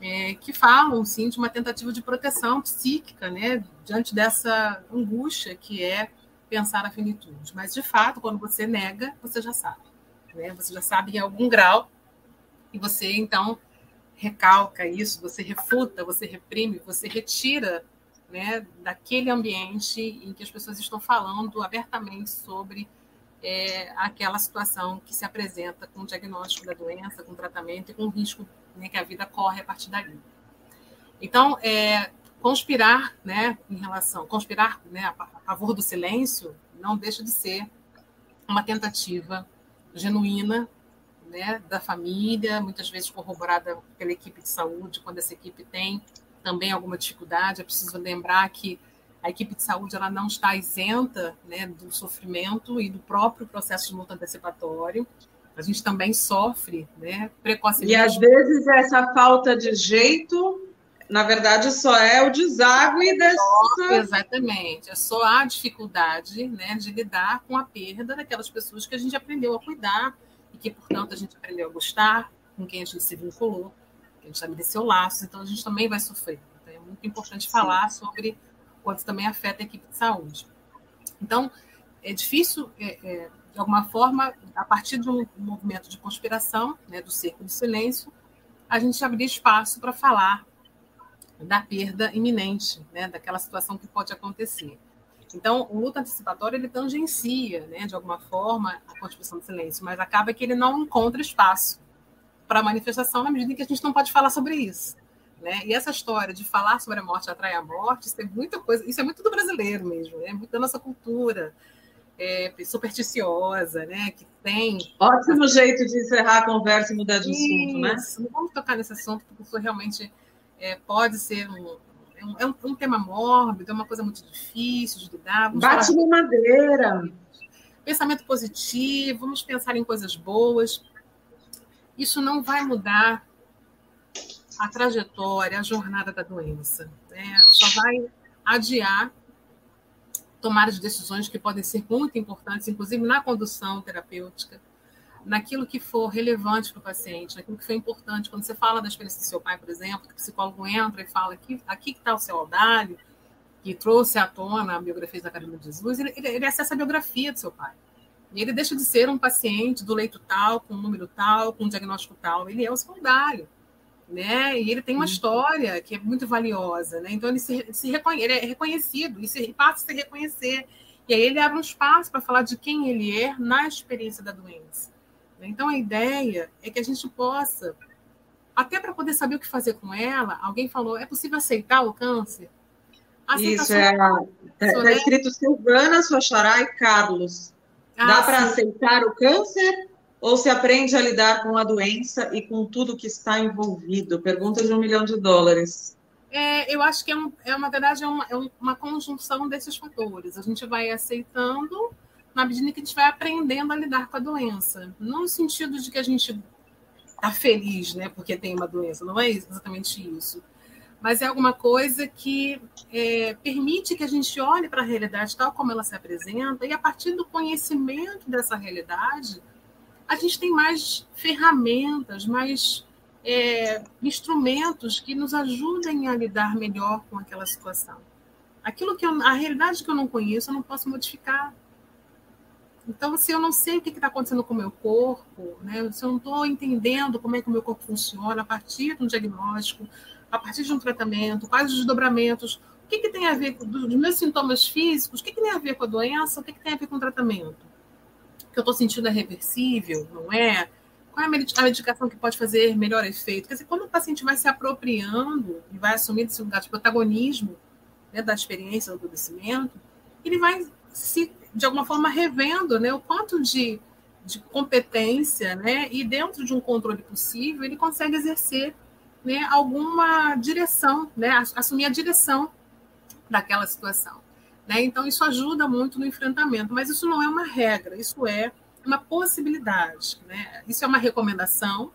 é, que falam, sim, de uma tentativa de proteção psíquica, né, diante dessa angústia que é pensar a finitude. Mas, de fato, quando você nega, você já sabe. Né? Você já sabe em algum grau, e você, então, recalca isso, você refuta, você reprime, você retira né, daquele ambiente em que as pessoas estão falando abertamente sobre é, aquela situação que se apresenta com o diagnóstico da doença, com o tratamento e com o risco né, que a vida corre a partir dali. Então, é, conspirar, né, em relação, conspirar, né, a favor do silêncio, não deixa de ser uma tentativa genuína, né, da família, muitas vezes corroborada pela equipe de saúde, quando essa equipe tem também alguma dificuldade. É preciso lembrar que a equipe de saúde ela não está isenta né, do sofrimento e do próprio processo de luta antecipatório. A gente também sofre né, precocemente. E às vezes essa falta de jeito, na verdade, só é o deságue dessa. Exatamente. É só a dificuldade né, de lidar com a perda daquelas pessoas que a gente aprendeu a cuidar que, portanto, a gente aprendeu a gostar, com quem a gente se vinculou a gente estabeleceu laços, então a gente também vai sofrer. Então é muito importante Sim. falar sobre quanto também afeta a equipe de saúde. Então, é difícil, é, é, de alguma forma, a partir de um movimento de conspiração, né, do cerco do silêncio, a gente abrir espaço para falar da perda iminente, né, daquela situação que pode acontecer. Então, o luto antecipatório ele tangencia, né, de alguma forma, a constituição do silêncio, mas acaba que ele não encontra espaço para manifestação na medida em que a gente não pode falar sobre isso. Né? E essa história de falar sobre a morte atrai a morte, isso é muita coisa, isso é muito do brasileiro mesmo, é né? muito da nossa cultura é, supersticiosa, né? Que tem. Ótimo jeito de encerrar a conversa e mudar de assunto, né? Não vamos tocar nesse assunto, porque isso realmente é, pode ser um, é um, é um, um, tema mórbido, é uma coisa muito difícil de lidar. Bate na madeira. Pensamento positivo, vamos pensar em coisas boas. Isso não vai mudar a trajetória, a jornada da doença. Né? Só vai adiar tomar as decisões que podem ser muito importantes, inclusive na condução terapêutica, naquilo que for relevante para o paciente, naquilo que foi importante. Quando você fala da experiência do seu pai, por exemplo, que o psicólogo entra e fala aqui, aqui que está o seu Audálio, que trouxe à tona a biografia da Academia de Jesus, ele, ele, ele acessa a biografia do seu pai. E ele deixa de ser um paciente do leito tal, com um número tal, com um diagnóstico tal. Ele é o seu Audálio né? E ele tem uma uhum. história que é muito valiosa, né? Então ele se, se reconhe ele é reconhecido e se passa a se reconhecer. E aí ele abre um espaço para falar de quem ele é na experiência da doença. Então a ideia é que a gente possa, até para poder saber o que fazer com ela, alguém falou, é possível aceitar o câncer? Isso é, está né? escrito Silvana, Soxará e Carlos. Ah, Dá para aceitar o câncer? ou se aprende a lidar com a doença e com tudo que está envolvido? Pergunta de um milhão de dólares. É, eu acho que é, um, é uma verdade, é uma, é uma conjunção desses fatores. A gente vai aceitando na medida que a gente vai aprendendo a lidar com a doença. Não no sentido de que a gente está feliz, né, porque tem uma doença, não é exatamente isso. Mas é alguma coisa que é, permite que a gente olhe para a realidade tal como ela se apresenta e a partir do conhecimento dessa realidade a gente tem mais ferramentas, mais é, instrumentos que nos ajudem a lidar melhor com aquela situação. Aquilo que eu, a realidade que eu não conheço, eu não posso modificar. Então, se eu não sei o que está acontecendo com o meu corpo, né, se eu não estou entendendo como é que o meu corpo funciona a partir de um diagnóstico, a partir de um tratamento, quais os desdobramentos, o que, que tem a ver com os meus sintomas físicos, o que, que tem a ver com a doença, o que, que tem a ver com o tratamento que eu estou sentindo é reversível, não é? Qual é a medicação que pode fazer melhor efeito? Quer dizer, quando o paciente vai se apropriando e vai assumindo esse lugar de protagonismo né, da experiência do adoecimento, ele vai se, de alguma forma, revendo né, o quanto de, de competência né, e dentro de um controle possível, ele consegue exercer né, alguma direção, né, assumir a direção daquela situação. Né? Então, isso ajuda muito no enfrentamento, mas isso não é uma regra, isso é uma possibilidade. Né? Isso é uma recomendação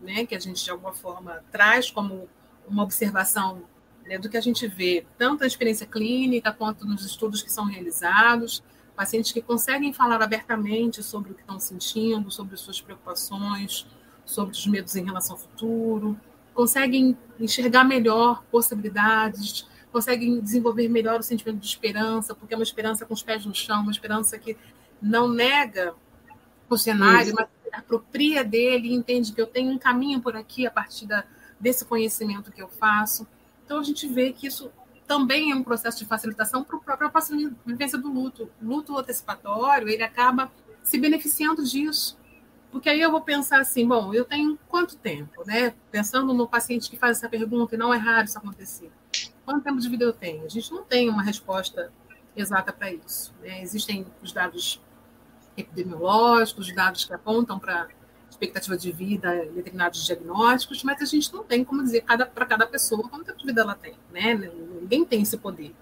né, que a gente, de alguma forma, traz como uma observação né, do que a gente vê, tanto na experiência clínica quanto nos estudos que são realizados, pacientes que conseguem falar abertamente sobre o que estão sentindo, sobre suas preocupações, sobre os medos em relação ao futuro, conseguem enxergar melhor possibilidades, conseguem desenvolver melhor o sentimento de esperança, porque é uma esperança com os pés no chão, uma esperança que não nega o cenário, Isso. mas apropria dele e entende que eu tenho um caminho por aqui a partir da, desse conhecimento que eu faço. Então a gente vê que isso também é um processo de facilitação para a própria vivência do luto. O luto antecipatório, ele acaba se beneficiando disso. Porque aí eu vou pensar assim, bom, eu tenho quanto tempo, né? Pensando no paciente que faz essa pergunta, e não é raro isso acontecer quanto tempo de vida eu tenho? A gente não tem uma resposta exata para isso. Né? Existem os dados epidemiológicos, os dados que apontam para expectativa de vida em determinados diagnósticos, mas a gente não tem como dizer cada, para cada pessoa quanto de vida ela tem. Né? Ninguém tem esse poder.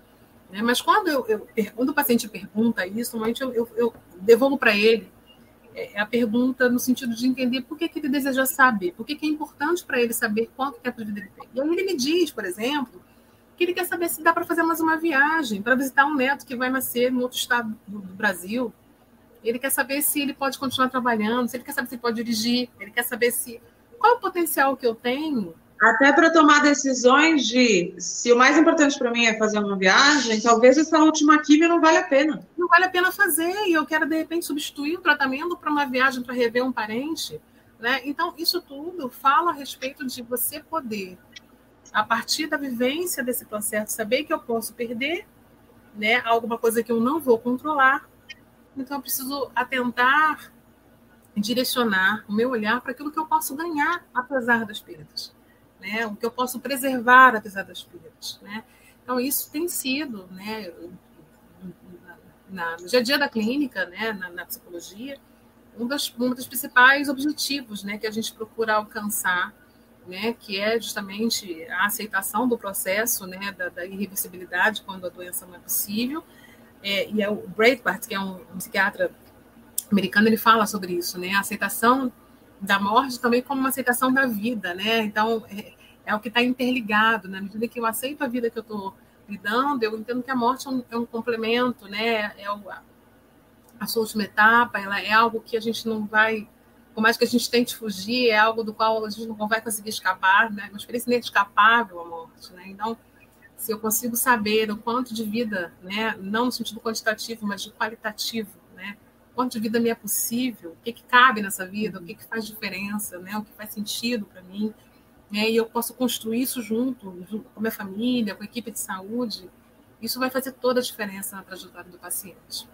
Né? Mas quando, eu, eu, quando o paciente pergunta isso, normalmente eu, eu, eu devolvo para ele é, é a pergunta no sentido de entender por que, que ele deseja saber, por que, que é importante para ele saber quanto tempo de vida ele tem. E aí ele me diz, por exemplo, que ele quer saber se dá para fazer mais uma viagem, para visitar um neto que vai nascer no outro estado do, do, Brasil. Ele quer saber se ele pode continuar trabalhando, se ele quer saber se ele pode dirigir, ele quer saber se qual o potencial que eu tenho. Até para tomar decisões de se o mais importante para mim é fazer uma viagem, talvez essa última química não vale a pena. Não não vale a pena fazer e eu quero, de repente, substituir o tratamento para uma viagem para rever um parente. Né? Então, isso tudo fala a respeito de você poder, a partir da vivência desse processo, saber que eu posso perder né, alguma coisa que eu não vou controlar. Então, eu preciso atentar, direcionar o meu olhar para aquilo que eu posso ganhar apesar das perdas, né? o que eu posso preservar apesar das perdas. Né? Então, isso tem sido, né, na, no dia a dia da clínica, né, na, na psicologia, um dos, um dos principais objetivos né, que a gente procura alcançar, né, que é justamente a aceitação do processo né, da, da irreversibilidade quando a doença não é possível. É, e é o Breitbart, que é um, um, psiquiatra americano, ele fala sobre isso, né, a aceitação da morte também como uma aceitação da vida. Né? Então, é, é o que está interligado. Né? Na medida que eu aceito a vida que eu estou lidando, eu entendo que a morte é um, é um complemento, né? É o, a sua última etapa, ela é algo que a gente não vai, por mais que a gente tente fugir, é algo do qual a gente não vai conseguir escapar, né? Uma experiência inescapável a morte, né? Então, se eu consigo saber o quanto de vida, né? Não no sentido quantitativo, mas de qualitativo, né? Quanto de vida me é possível, o que, que cabe nessa vida, o que, que faz diferença, né? O que faz sentido para mim, né? E eu posso construir isso junto, junto com a minha família, com a equipe de saúde. Isso vai fazer toda a diferença na trajetória do paciente.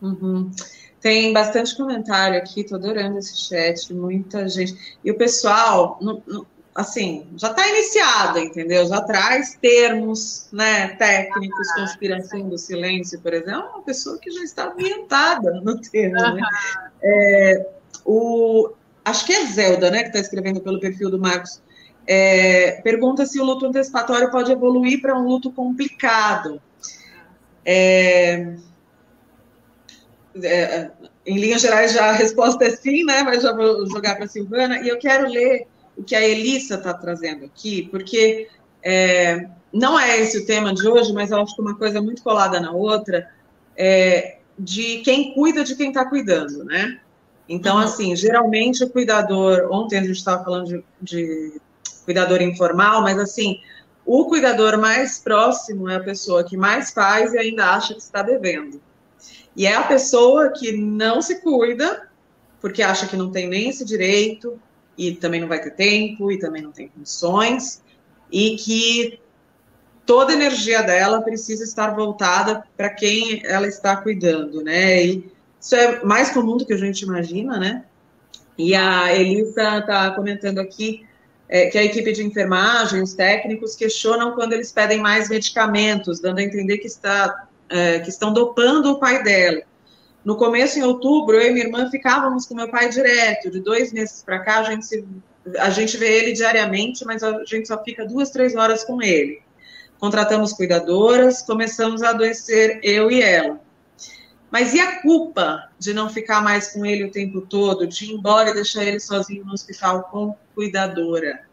Uhum. Tem bastante comentário aqui, estou adorando esse chat, muita gente. E o pessoal, assim, já está iniciado, entendeu? Já traz termos né, técnicos, ah, conspiração do silêncio, por exemplo, é uma pessoa que já está ambientada no termo. Né? É, o, acho que é Zelda, né, que está escrevendo pelo perfil do Marcos. É, pergunta se o luto antecipatório pode evoluir para um luto complicado. É, é, em linhas gerais, já a resposta é sim, né? Mas já vou jogar para a Silvana. E eu quero ler o que a Elissa está trazendo aqui, porque é, não é esse o tema de hoje, mas eu acho que uma coisa muito colada na outra é de quem cuida de quem está cuidando, né? Então, uhum. assim, geralmente o cuidador, ontem a gente estava falando de, de cuidador informal, mas assim, o cuidador mais próximo é a pessoa que mais faz e ainda acha que está devendo. E é a pessoa que não se cuida, porque acha que não tem nem esse direito, e também não vai ter tempo, e também não tem condições, e que toda a energia dela precisa estar voltada para quem ela está cuidando, né? E isso é mais comum do que a gente imagina, né? E a Elisa está comentando aqui é, que a equipe de enfermagem, os técnicos, questionam quando eles pedem mais medicamentos, dando a entender que, está, é, que estão dopando o pai dela. No começo, em outubro, eu e minha irmã ficávamos com meu pai direto. De dois meses para cá, a gente, se, a gente vê ele diariamente, mas a gente só fica duas, três horas com ele. Contratamos cuidadoras, começamos a adoecer eu e ela. Mas e a culpa de não ficar mais com ele o tempo todo, de ir embora e deixar ele sozinho no hospital com cuidadora?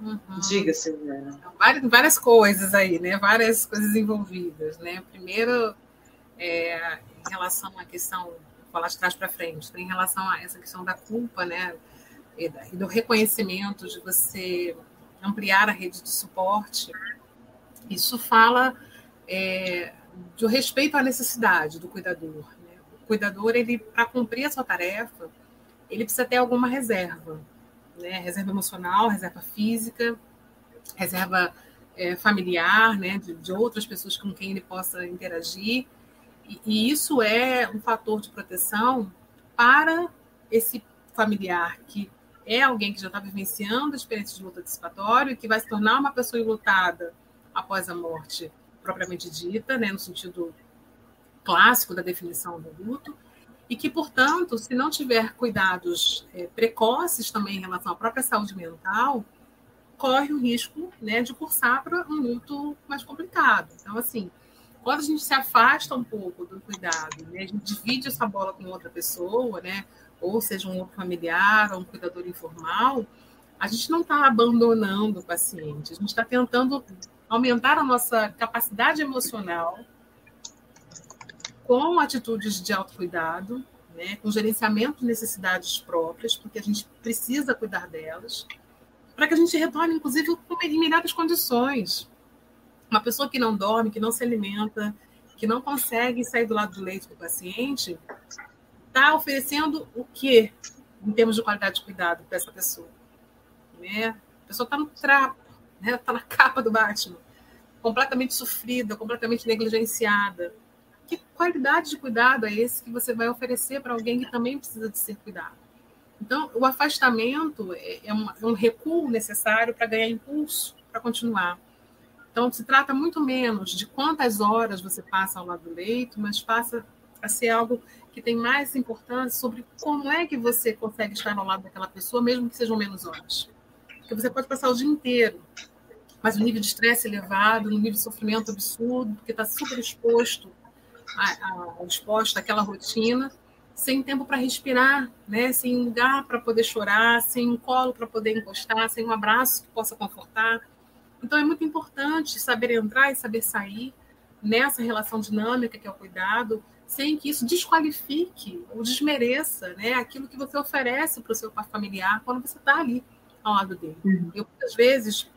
Uhum. Diga, Silvana. Várias, várias coisas aí, né? Várias coisas envolvidas, né? Primeiro, é, em relação à questão, vou falar de trás para frente, em relação a essa questão da culpa, né? E do reconhecimento de você ampliar a rede de suporte. Isso fala é, de respeito à necessidade do cuidador. Né? O cuidador, ele para cumprir a sua tarefa, ele precisa ter alguma reserva, né? Reserva emocional, reserva física, reserva é, familiar, né? De, de, outras pessoas com quem ele possa interagir. E, isso é um fator de proteção para esse familiar que é alguém que já está vivenciando a experiência de luta antecipatória e que vai se tornar uma pessoa enlutada após a morte propriamente dita, né, no sentido clássico da definição do luto, e que, portanto, se não tiver cuidados é, precoces também em relação à própria saúde mental, corre o risco né, de cursar para um luto mais complicado. Então, assim, quando a gente se afasta um pouco do cuidado, né, a gente divide essa bola com outra pessoa, né, ou seja, um outro familiar ou um cuidador informal, a gente não está abandonando o paciente, a gente está tentando aumentar a nossa capacidade emocional com atitudes de autocuidado, né, com gerenciamento de necessidades próprias, porque a gente precisa cuidar delas, para que a gente retorne, inclusive, com melhores condições. Uma pessoa que não dorme, que não se alimenta, que não consegue sair do lado do leito do paciente, está oferecendo o quê em termos de qualidade de cuidado para essa pessoa? Né? A pessoa está no trapo, está né? Tá na capa do Batman, completamente sofrida, completamente negligenciada. Que qualidade de cuidado é esse que você vai oferecer para alguém que também precisa de ser cuidado? Então, o afastamento é, é um, é um recuo necessário para ganhar impulso para continuar. Então, se trata muito menos de quantas horas você passa ao lado do leito, mas passa a ser algo que tem mais importância sobre como é que você consegue estar ao lado daquela pessoa, mesmo que sejam menos horas. Porque você pode passar o dia inteiro, mas o nível de estresse elevado, um nível de sofrimento absurdo, porque está super exposto, a, a, exposto àquela rotina, sem tempo para respirar, né? sem lugar para poder chorar, sem um colo para poder encostar, sem um abraço que possa confortar. Então é muito importante saber entrar e saber sair nessa relação dinâmica que é o cuidado, sem que isso desqualifique ou desmereça né, aquilo que você oferece para o seu familiar quando você está ali ao lado dele. Uhum. Eu, muitas vezes,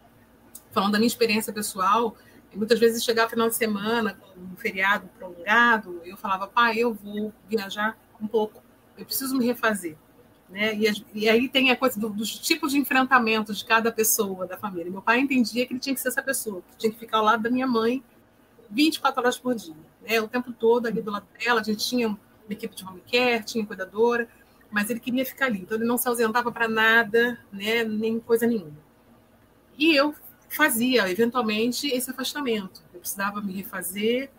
falando da minha experiência pessoal, muitas vezes chegava final de semana, com um feriado prolongado, eu falava, pai, eu vou viajar um pouco, eu preciso me refazer. Né? E, e aí tem a coisa do, dos tipos de enfrentamento de cada pessoa da família. Meu pai entendia que ele tinha que ser essa pessoa, que tinha que ficar ao lado da minha mãe 24 horas por dia, né? o tempo todo ali do lado dela. A gente tinha uma equipe de home care, tinha cuidadora, mas ele queria ficar ali, então ele não se ausentava para nada, né? nem coisa nenhuma. E eu fazia, eventualmente, esse afastamento. Eu precisava me refazer,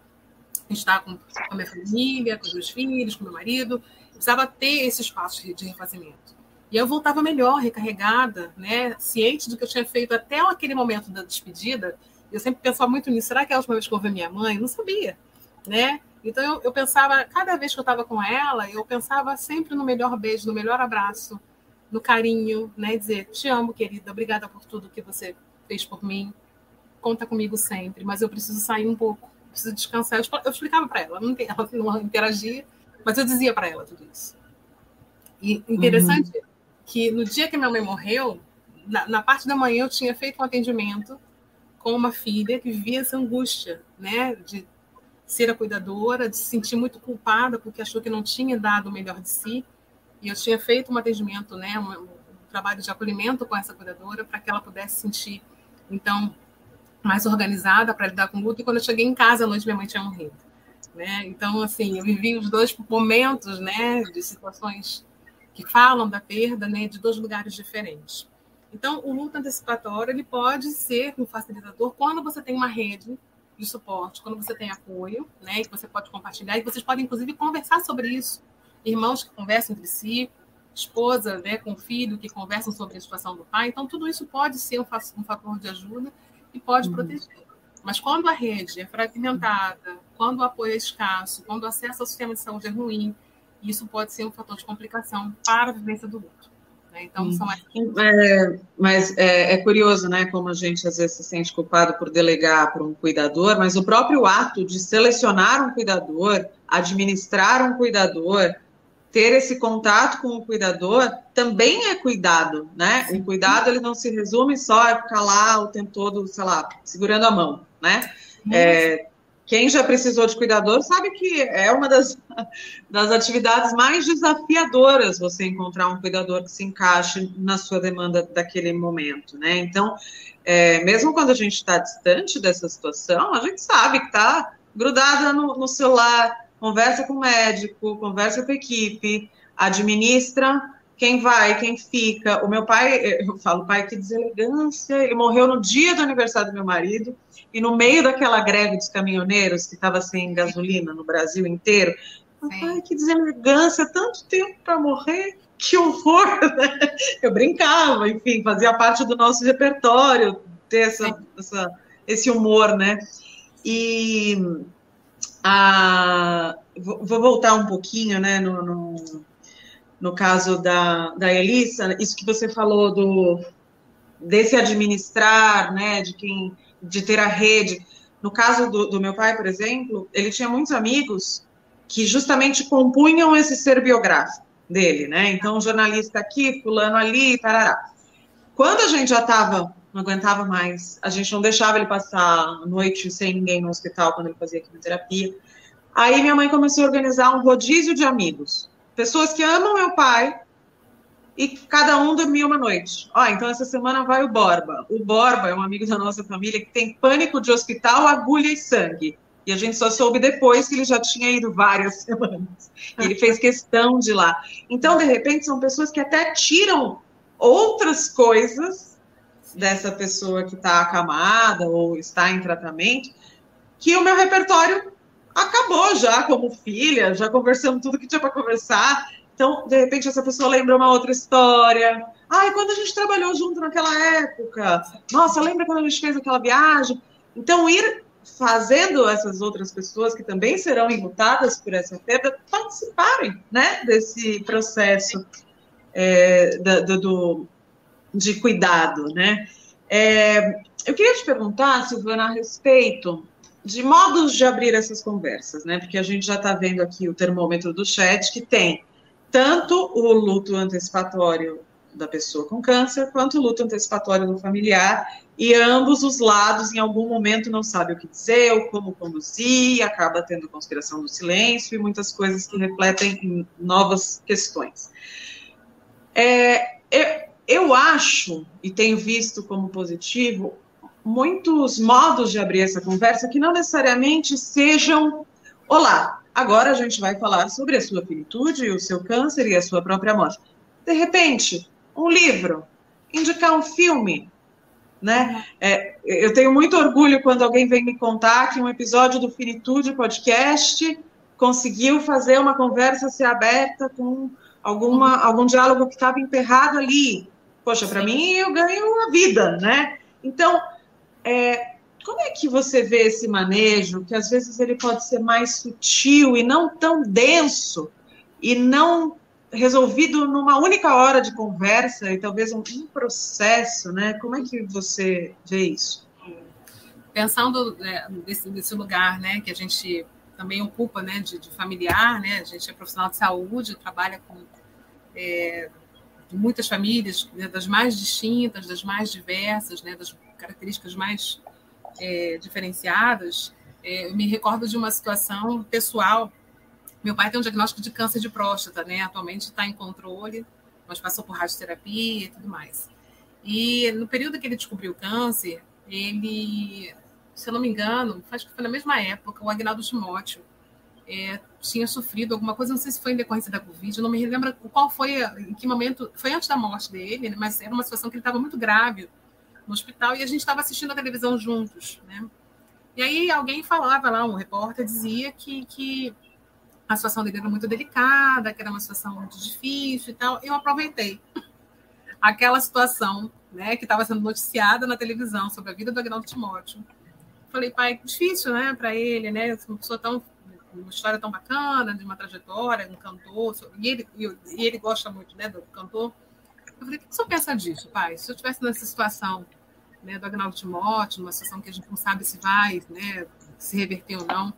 estar com, a minha família, com os meus filhos, com meu marido, precisava ter esse espaço de refazimento. E eu voltava melhor, recarregada, né, ciente do que eu tinha feito até aquele momento da despedida. Eu sempre pensava muito nisso. Será que é a última vez que eu vi minha mãe? Eu não sabia, né? Então eu, eu pensava, cada vez que eu estava com ela, eu pensava sempre no melhor beijo, no melhor abraço, no carinho, né? Dizer, te amo, querida, obrigada por tudo que você fez por mim. Conta comigo sempre, mas eu preciso sair um pouco, preciso descansar. Eu explicava para ela, ela não interagia, mas eu dizia para ela tudo isso. E interessante uhum. que no dia que minha mãe morreu, na, na, parte da manhã eu tinha feito um atendimento com uma filha que vivia essa angústia, né, de ser a cuidadora, de se sentir muito culpada porque achou que não tinha dado o melhor de si. E eu tinha feito um atendimento, né, um, um trabalho de acolhimento com essa cuidadora para que ela pudesse sentir, então, mais organizada para lidar com o luto. E quando eu cheguei em casa à noite, minha mãe tinha morrido. Né? Então, assim, eu vivi os dois momentos né, de situações que falam da perda né, de dois lugares diferentes. Então, o luto antecipatório ele pode ser um facilitador quando você tem uma rede de suporte, quando você tem apoio, né, que você pode compartilhar, e vocês podem, inclusive, conversar sobre isso. Irmãos que conversam entre si, esposa né, com filho que conversam sobre a situação do pai. Então, tudo isso pode ser um, fator de ajuda e pode uhum. proteger. Mas quando a rede é fragmentada, quando o apoio é escasso, quando o acesso ao sistema de saúde é ruim, isso pode ser um fator de complicação para a vivência do luto. Né? Então, são é, Mas é, é, curioso, né, como a gente às vezes se sente culpado por delegar para um cuidador, mas o próprio ato de selecionar um cuidador, administrar um cuidador, ter esse contato com o cuidador também é cuidado, né? O cuidado ele não se resume só a ficar lá o tempo todo, sei lá, segurando a mão, né? É, quem já precisou de cuidador sabe que é uma das, das atividades mais desafiadoras você encontrar um cuidador que se encaixe na sua demanda daquele momento, né? Então, é, mesmo quando a gente está distante dessa situação, a gente sabe que está grudada no, no celular, conversa com o médico, conversa com a equipe, administra quem vai, quem fica. O meu pai, eu falo, pai, que deselegância, ele morreu no dia do aniversário do meu marido, e no meio daquela greve dos caminhoneiros, que estava sem gasolina no Brasil inteiro, pai, que deselegância, tanto tempo para morrer, que horror, né? Eu brincava, enfim, fazia parte do nosso repertório, ter essa, essa esse humor, né? E a, vou voltar um pouquinho, né, no, no, no, caso da, da Elissa, isso que você falou do desse administrar, né, de quem, de ter a rede. No caso do, do meu pai, por exemplo, ele tinha muitos amigos que justamente compunham esse ser biográfico dele, né? Então, jornalista aqui, fulano ali, tarará. Quando a gente já estava não aguentava mais. A gente não deixava ele passar a noite sem ninguém no hospital quando ele fazia quimioterapia. Aí minha mãe começou a organizar um rodízio de amigos. Pessoas que amam meu pai e cada um dormia uma noite. Ó, então essa semana vai o Borba. O Borba é um amigo da nossa família que tem pânico de hospital, agulha e sangue. E a gente só soube depois que ele já tinha ido várias semanas. Ele fez questão de ir lá. Então, de repente, são pessoas que até tiram outras coisas dessa pessoa que está acamada ou está em tratamento, que o meu repertório acabou já como filha, já conversamos tudo que tinha para conversar. Então, de repente, essa pessoa lembra uma outra história. Ai, quando a gente trabalhou junto naquela época. Nossa, lembra quando a gente fez aquela viagem? Então, ir fazendo essas outras pessoas que também serão enlutadas por essa perda participarem né, desse processo é, do, do, de cuidado. Né? É, eu queria te perguntar, Silvana, a respeito de modos de abrir essas conversas, né? Porque a gente já está vendo aqui o termômetro do chat que tem tanto o luto antecipatório da pessoa com câncer, quanto o luto antecipatório do familiar, e ambos os lados, em algum momento, não sabe o que dizer ou como conduzir, acaba tendo conspiração do silêncio e muitas coisas que refletem em novas questões. É, eu, eu acho, e tenho visto como positivo, muitos modos de abrir essa conversa que não necessariamente sejam. Olá, agora a gente vai falar sobre a sua finitude, o seu câncer e a sua própria morte. De repente, um livro, indicar um filme. Né? É, eu tenho muito orgulho quando alguém vem me contar que um episódio do Finitude Podcast conseguiu fazer uma conversa ser aberta com alguma, algum diálogo que estava emperrado ali. Poxa, para mim eu ganho a vida, né? Então, é, como é que você vê esse manejo, que às vezes ele pode ser mais sutil e não tão denso, e não resolvido numa única hora de conversa e talvez um, um processo, né? Como é que você vê isso? Pensando né, nesse, nesse, lugar, né, que a gente também ocupa, né, de, de, familiar, né? A gente é profissional de saúde, trabalha com é, muitas famílias, né, das mais distintas, das mais diversas, né, das características mais é, diferenciadas. É, me recordo de uma situação pessoal meu pai tem um diagnóstico de câncer de próstata, né? Atualmente está em controle, mas passou por radioterapia e tudo mais. E no período que ele descobriu o câncer, ele, se eu não me engano, acho que foi na mesma época, o Agnaldo Timóteo é, tinha sofrido alguma coisa, não sei se foi em decorrência da Covid, eu não me lembro qual foi, em que momento, foi antes da morte dele, mas era uma situação que ele estava muito grave no hospital e a gente estava assistindo a televisão juntos, né? E aí alguém falava lá, um repórter dizia que, que a situação dele era muito delicada, que era uma situação muito difícil e tal. Eu aproveitei aquela situação né, que estava sendo noticiada na televisão sobre a vida do Agnaldo Timóteo. Falei, pai, difícil, né, para ele, né, uma pessoa tão uma história tão bacana, de uma trajetória, um cantor, e ele, e ele gosta muito, né, do cantor. Eu falei, o que senhor pensa disso, pai? Se eu estivesse nessa situação, né, do Agnaldo Timóteo, uma situação que a gente não sabe se vai, né, se reverter ou não,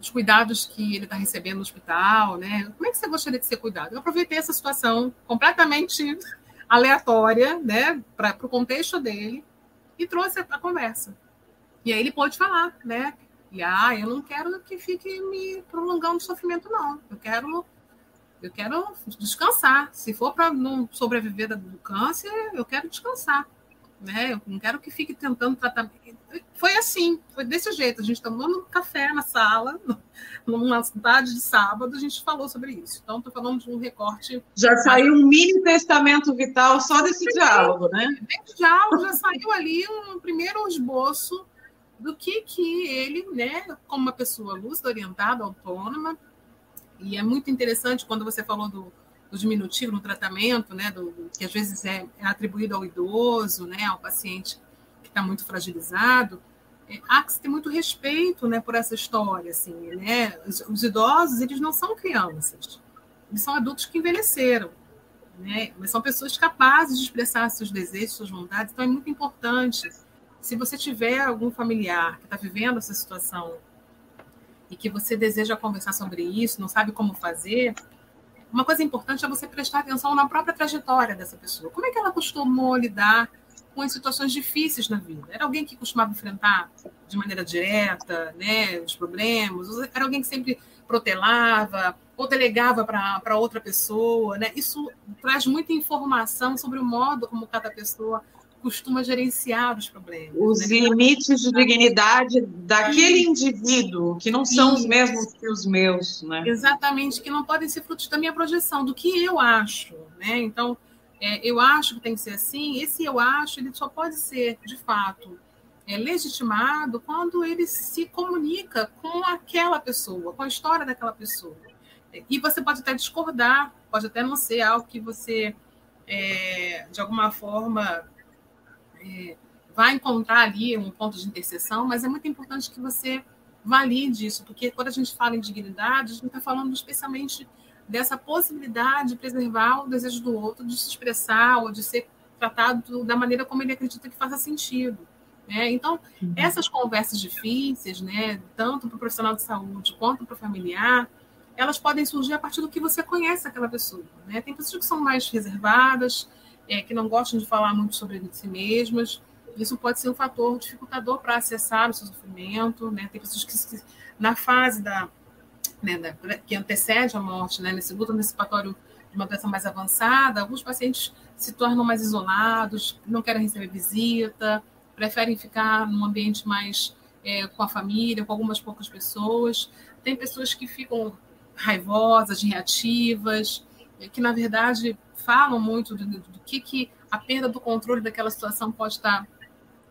os cuidados que ele está recebendo no hospital, né? Como é que você gostaria de ser cuidado? Eu aproveitei essa situação completamente aleatória, né, para o contexto dele e trouxe a conversa. E aí ele pôde falar, né? E ah, eu não quero que fique me prolongando o sofrimento, não. Eu quero, eu quero descansar. Se for para não sobreviver do câncer, eu quero descansar né? Eu não quero que fique tentando tratar. Foi assim, foi desse jeito. A gente tomando café na sala, numa tarde de sábado, a gente falou sobre isso. Então, estou falando de um recorte. Já saiu um mini testamento vital só desse diálogo, né? Desse diálogo já saiu ali um primeiro esboço do que, que ele, né, como uma pessoa lúcida, orientada, autônoma, e é muito interessante quando você falou do, do diminutivo no tratamento, né, do, que às vezes é, é, atribuído ao idoso, né, ao paciente que está muito fragilizado, é, há que ter muito respeito, né, por essa história, assim, né, os, os, idosos, eles não são crianças, eles são adultos que envelheceram, né, mas são pessoas capazes de expressar seus desejos, suas vontades, então é muito importante, se você tiver algum familiar que está vivendo essa situação e que você deseja conversar sobre isso, não sabe como fazer, uma coisa importante é você prestar atenção na própria trajetória dessa pessoa. Como é que ela costumou lidar com as situações difíceis na vida. Era alguém que costumava enfrentar de maneira direta né, os problemas, era alguém que sempre protelava ou delegava para outra pessoa. Né? Isso traz muita informação sobre o modo como cada pessoa costuma gerenciar os problemas. Os né? limites de dignidade daquele indivíduo, que não são Isso. os mesmos que os meus. Né? Exatamente, que não podem ser frutos da minha projeção, do que eu acho. Né? Então, é, eu acho que tem que ser assim, esse eu acho, ele só pode ser, de fato, é, legitimado quando ele se comunica com aquela pessoa, com a história daquela pessoa. E você pode até discordar, pode até não ser algo que você, é, de alguma forma, é, vai encontrar ali um ponto de interseção, mas é muito importante que você valide isso, porque quando a gente fala em dignidade, a gente está falando especialmente dessa possibilidade de preservar o desejo do outro, de se expressar ou de ser tratado da maneira como ele acredita que faça sentido. Né? Então, uhum. essas conversas difíceis, né, tanto para o profissional de saúde quanto para o familiar, elas podem surgir a partir do que você conhece aquela pessoa. Né? Tem pessoas que são mais reservadas, é, que não gostam de falar muito sobre si mesmas. Isso pode ser um fator dificultador para acessar o seu sofrimento. Né? Tem pessoas que, na fase da, né, da, que antecede a morte, né, nesse luto antecipatório de uma doença mais avançada, alguns pacientes se tornam mais isolados, não querem receber visita, preferem ficar num ambiente mais é, com a família, com algumas poucas pessoas. Tem pessoas que ficam raivosas, reativas, que na verdade falam muito do, do que, que a perda do controle daquela situação pode estar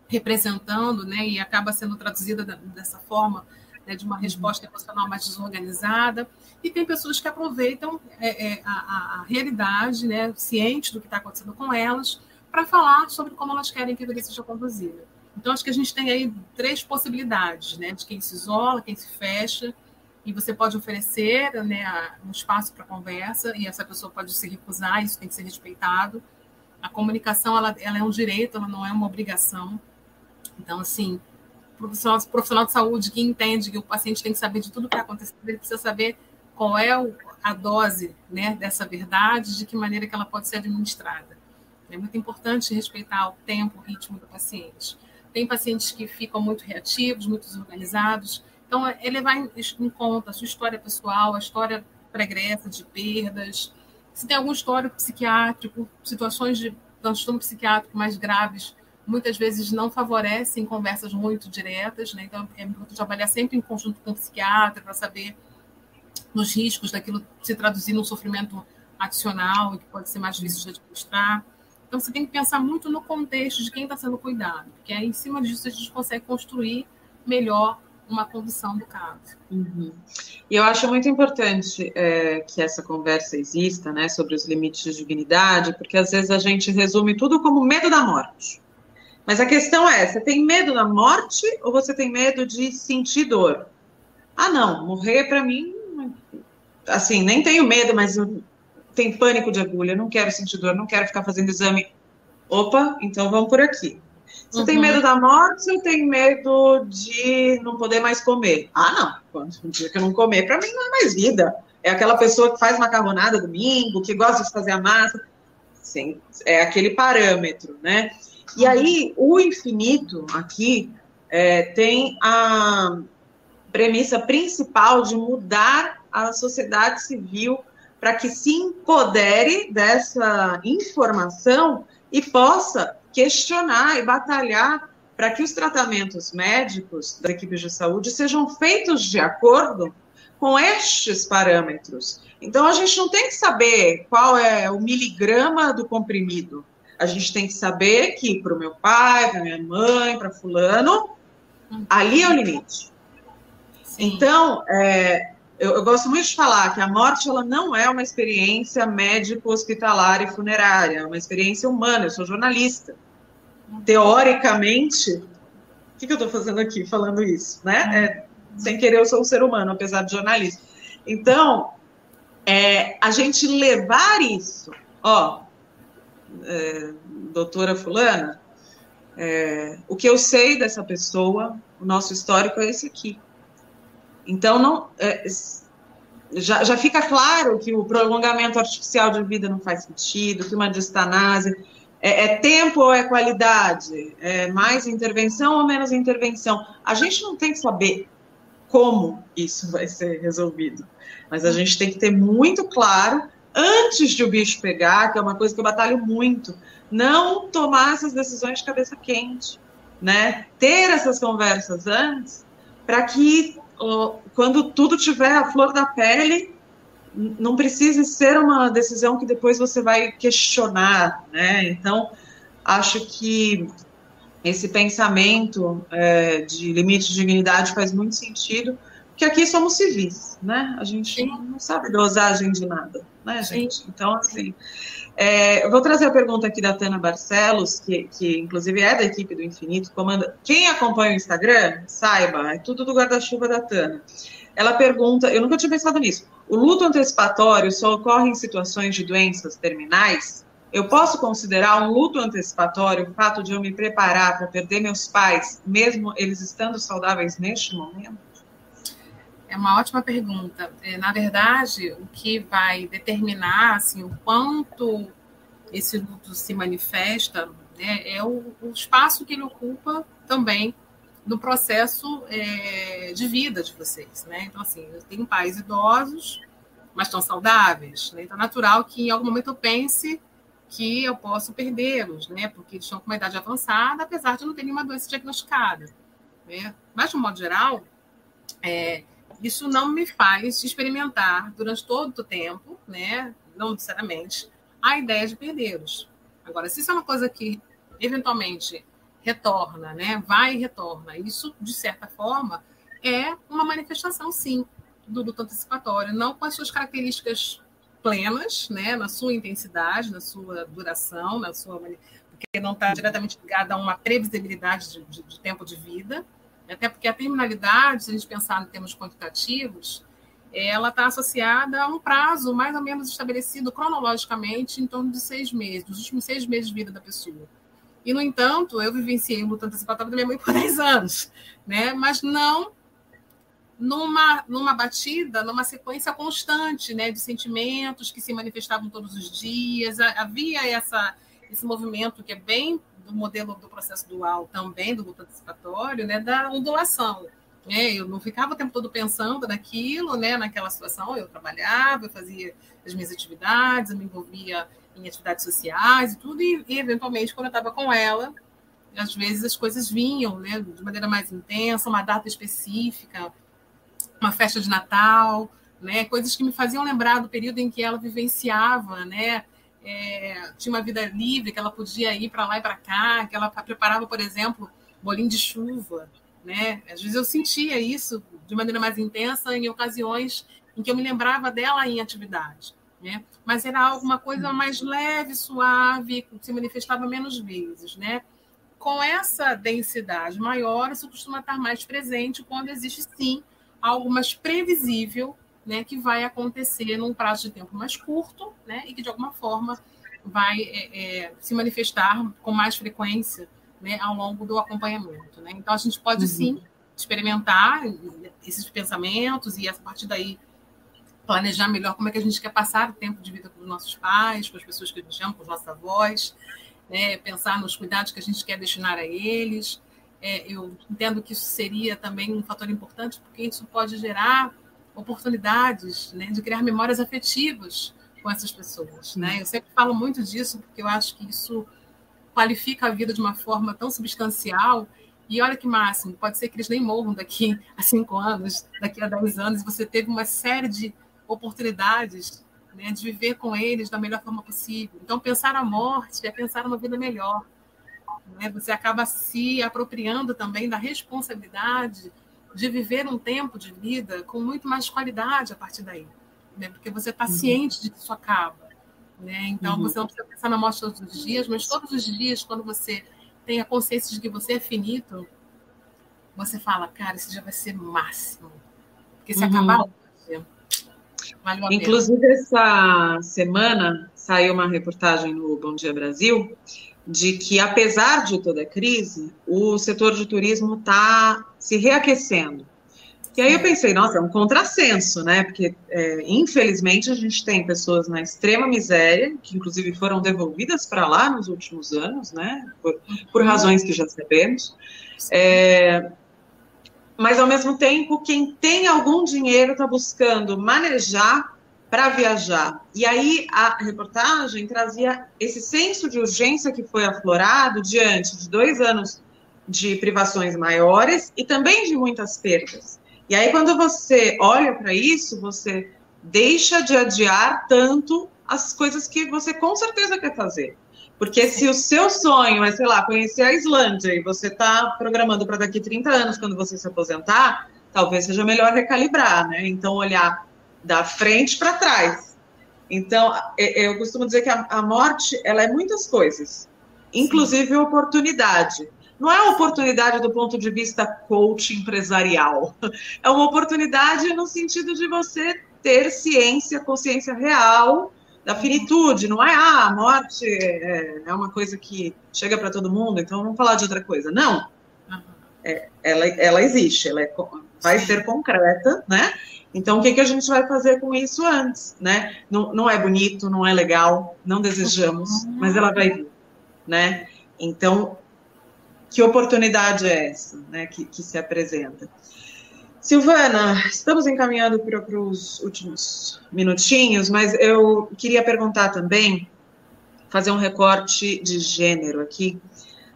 representando, né, e acaba sendo traduzida dessa forma, né, de uma resposta uhum. emocional mais desorganizada. E tem pessoas que aproveitam é, é, a, a, realidade, né, ciente do que está acontecendo com elas, para falar sobre como elas querem que a vida seja conduzida. Então, acho que a gente tem aí três possibilidades, né, de quem se isola, quem se fecha, e você pode oferecer né, um espaço para conversa e essa pessoa pode se recusar, isso tem que ser respeitado. A comunicação ela, ela é um direito, ela não é uma obrigação. Então, assim, profissional, profissional de saúde que entende que o paciente tem que saber de tudo que está acontecendo, ele precisa saber qual é a dose né, dessa verdade, de que maneira que ela pode ser administrada. É muito importante respeitar o tempo, o ritmo do paciente. Tem pacientes que ficam muito reativos, muito desorganizados, então, é levar em, conta a sua história pessoal, a história pregressa de perdas, se tem algum histórico psiquiátrico, situações de transtorno psiquiátrico mais graves, muitas vezes não favorecem conversas muito diretas, né? então é importante trabalhar sempre em conjunto com o psiquiatra para saber os riscos daquilo se traduzir num sofrimento adicional e que pode ser mais difícil de administrar. Então você tem que pensar muito no contexto de quem está sendo cuidado, porque aí em cima disso a gente consegue construir melhor uma condução do caso. Uhum. E eu acho muito importante é, que essa conversa exista, né, sobre os limites de dignidade, porque às vezes a gente resume tudo como medo da morte. Mas a questão é, você tem medo da morte ou você tem medo de sentir dor? Ah, não, morrer para mim, assim, nem tenho medo, mas eu tenho pânico de agulha, não quero sentir dor, não quero ficar fazendo exame. Opa, então vamos por aqui. Você uhum. tem medo da morte ou tem medo de não poder mais comer? Ah, não. Quando um dia que eu não comer, para mim não é mais vida. É aquela pessoa que faz macarronada domingo, que gosta de fazer a massa. Sim, é aquele parâmetro, né? E uhum. aí, o infinito aqui é, tem a premissa principal de mudar a sociedade civil para que se empodere dessa informação e possa questionar e batalhar para que os tratamentos médicos da equipe de saúde sejam feitos de acordo com estes parâmetros. Então, a gente não tem que saber qual é o miligrama do comprimido. A gente tem que saber que para o meu pai, para minha mãe, para fulano, ali é o limite. Sim. Então, é, eu, eu, gosto muito de falar que a morte ela não é uma experiência médico-hospitalar e funerária, é uma experiência humana. Eu sou jornalista teoricamente, o que, que eu estou fazendo aqui falando isso, né? É, sem querer, eu sou um ser humano, apesar de jornalista. Então, é, a gente levar isso, ó, é, doutora Fulana, é, o que eu sei dessa pessoa, o nosso histórico é esse aqui. Então, não, é, já, já fica claro que o prolongamento artificial de vida não faz sentido, que uma distanase É, é, tempo ou é qualidade? É mais intervenção ou menos intervenção? A gente não tem que saber como isso vai ser resolvido, mas a gente tem que ter muito claro antes de o bicho pegar, que é uma coisa que eu batalho muito, não tomar essas decisões de cabeça quente, né? Ter essas conversas antes, para que quando tudo tiver a flor da pele, não precise ser uma decisão que depois você vai questionar, né? Então, acho que esse pensamento é, de limite de dignidade faz muito sentido, porque aqui somos civis, né? A gente Sim. não sabe dosagem de nada, né, gente? Sim. Então, assim, é, eu vou trazer a pergunta aqui da Tana Barcelos, que, que inclusive é da equipe do Infinito, comanda. Quem acompanha o Instagram, saiba, é tudo do guarda-chuva da Tana. Ela pergunta, eu nunca tinha pensado nisso. O luto antecipatório só ocorre em situações de doenças terminais? Eu posso considerar um luto antecipatório o fato de eu me preparar para perder meus pais, mesmo eles estando saudáveis neste momento? É uma ótima pergunta. É, na verdade, o que vai determinar assim, o quanto esse luto se manifesta né, é o, o, espaço que ele ocupa também no processo é, de vida de vocês. Né? Então, assim, eu tenho pais idosos, mas estão saudáveis. Né? Então, é natural que em algum momento eu pense que eu posso perdê-los, né? porque eles estão com uma idade avançada, apesar de não ter nenhuma doença diagnosticada. Né? Mas, de um modo geral, é, isso não me faz experimentar durante todo o tempo, né, não necessariamente, a ideia de perdê-los. Agora, se isso é uma coisa que eventualmente retorna, né, vai e retorna, isso, de certa forma, é uma manifestação, sim, do luto antecipatório, não com as suas características plenas, né, na sua intensidade, na sua duração, na sua porque não está diretamente ligada a uma previsibilidade de, de, de tempo de vida, até porque a terminalidade, se a gente pensar em termos quantitativos, ela está associada a um prazo mais ou menos estabelecido cronologicamente em torno de seis meses, dos últimos seis meses de vida da pessoa. E, no entanto, eu vivenciei o luto antecipatório da minha mãe por 10 anos, né? mas não numa, numa batida, numa sequência constante né? de sentimentos que se manifestavam todos os dias. Havia essa, esse movimento que é bem do modelo do processo dual também, do luto antecipatório, né, da ondulação. Né? Eu não ficava o tempo todo pensando naquilo, né, naquela situação. Eu trabalhava, eu fazia as minhas atividades, eu me envolvia em atividades sociais e tudo, e, e eventualmente, quando eu estava com ela, às vezes as coisas vinham né, de maneira mais intensa, uma data específica, uma festa de Natal, né, coisas que me faziam lembrar do período em que ela vivenciava, né, é, tinha uma vida livre, que ela podia ir para lá e para cá, que ela preparava, por exemplo, bolinho de chuva. Né? Às vezes eu sentia isso de maneira mais intensa em ocasiões em que eu me lembrava dela em atividade. Né? Mas era alguma coisa mais leve, suave, que se manifestava menos vezes. Né? Com essa densidade maior, isso costuma estar mais presente quando existe, sim, algo mais previsível né, que vai acontecer num prazo de tempo mais curto, né, e que de alguma forma vai é, é, se manifestar com mais frequência né, ao longo do acompanhamento. Né? Então a gente pode uhum. sim experimentar esses pensamentos e a partir daí planejar melhor como é que a gente quer passar o tempo de vida com os nossos pais, com as pessoas que a gente ama, com os nossos avós, né? pensar nos cuidados que a gente quer destinar a eles. É, eu entendo que isso seria também um fator importante, porque isso pode gerar oportunidades né, de criar memórias afetivas com essas pessoas. Né? Eu sempre falo muito disso, porque eu acho que isso qualifica a vida de uma forma tão substancial. E olha que máximo, pode ser que eles nem morram daqui a cinco anos, daqui a dez anos, e você teve uma série de oportunidades né, de viver com eles da melhor forma possível. Então, pensar a morte é pensar uma vida melhor. Né? Você acaba se apropriando também da responsabilidade de viver um tempo de vida com muito mais qualidade a partir daí, né? Porque você está uhum. ciente de que isso acaba, né? Então uhum. você não precisa pensar na morte todos os dias, mas todos os dias, quando você tem a consciência de que você é finito, você fala, cara, esse dia vai ser máximo, porque se uhum. acabar a Inclusive pena. essa semana saiu uma reportagem no Bom Dia Brasil de que, apesar de toda a crise, o setor de turismo está se reaquecendo. E aí eu pensei, nossa, é um contrassenso, né? Porque, é, infelizmente, a gente tem pessoas na extrema miséria, que inclusive foram devolvidas para lá nos últimos anos, né? Por, por razões que já sabemos. É, mas, ao mesmo tempo, quem tem algum dinheiro está buscando manejar para viajar. E aí a reportagem trazia esse senso de urgência que foi aflorado diante de dois anos de privações maiores e também de muitas perdas. E aí, quando você olha para isso, você deixa de adiar tanto as coisas que você com certeza quer fazer. Porque se o seu sonho é, sei lá, conhecer a Islândia e você está programando para daqui 30 anos, quando você se aposentar, talvez seja melhor recalibrar, né? Então, olhar da frente para trás. Então, eu costumo dizer que a morte, ela é muitas coisas, inclusive Sim. oportunidade não é uma oportunidade do ponto de vista coach empresarial. É uma oportunidade no sentido de você ter ciência, consciência real da finitude. Não é, ah, a morte é, é uma coisa que chega para todo mundo, então vamos falar de outra coisa. Não. É, ela, ela existe, ela é, vai ser concreta, né? Então, o que, que a gente vai fazer com isso antes, né? Não, não é bonito, não é legal, não desejamos, mas ela vai vir, né? Então, que oportunidade é essa né, que, que se apresenta? Silvana, estamos encaminhando para, os últimos minutinhos, mas eu queria perguntar também, fazer um recorte de gênero aqui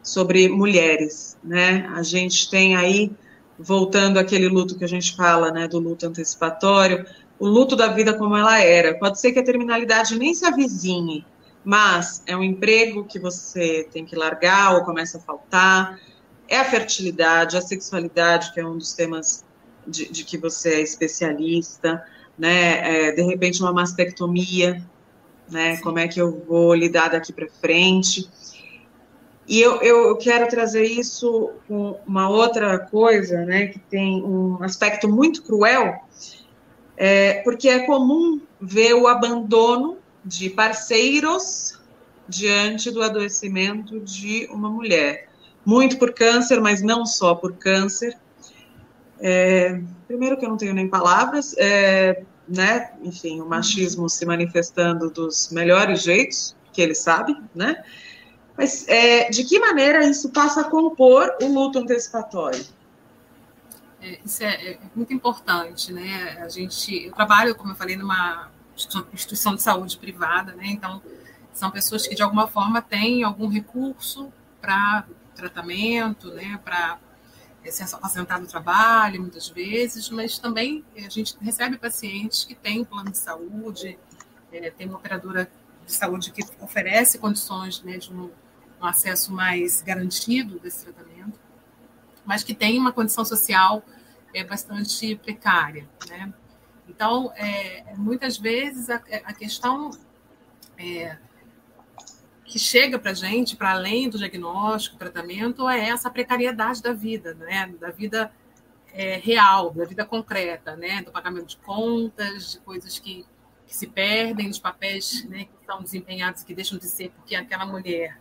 sobre mulheres, né? A gente tem aí, voltando àquele luto que a gente fala, né, do luto antecipatório, o luto da vida como ela era. Pode ser que a terminalidade nem se avizinhe, mas é um emprego que você tem que largar ou começa a faltar, é a fertilidade, a sexualidade, que é um dos temas de, de que você é especialista, né? É, de repente uma mastectomia, né? Como é que eu vou lidar daqui para frente? E eu, eu quero trazer isso com uma outra coisa, né? Que tem um aspecto muito cruel, é, porque é comum ver o abandono de parceiros diante do adoecimento de uma mulher. Muito por câncer, mas não só por câncer. É, primeiro que eu não tenho nem palavras, é, né? Enfim, o machismo se manifestando dos melhores jeitos que ele sabe, né? Mas é, de que maneira isso passa a compor o luto antecipatório? É, isso é, é, muito importante, né? A gente, eu trabalho, como eu falei, numa instituição de saúde privada, né? Então, são pessoas que de alguma forma têm algum recurso para tratamento, né? Para eh, se ausentar do trabalho, muitas vezes, mas também a gente recebe pacientes que têm plano de saúde, é, tem uma operadora de saúde que oferece condições né, de um, um acesso mais garantido desse tratamento, mas que tem uma condição social é, bastante precária, né? Então, é, muitas vezes a, a questão é, que chega para a gente, para além do diagnóstico, tratamento, é essa precariedade da vida, né? da vida é, real, da vida concreta, né? do pagamento de contas, de coisas que, que se perdem, dos papéis né, que são desempenhados, que deixam de ser, porque aquela mulher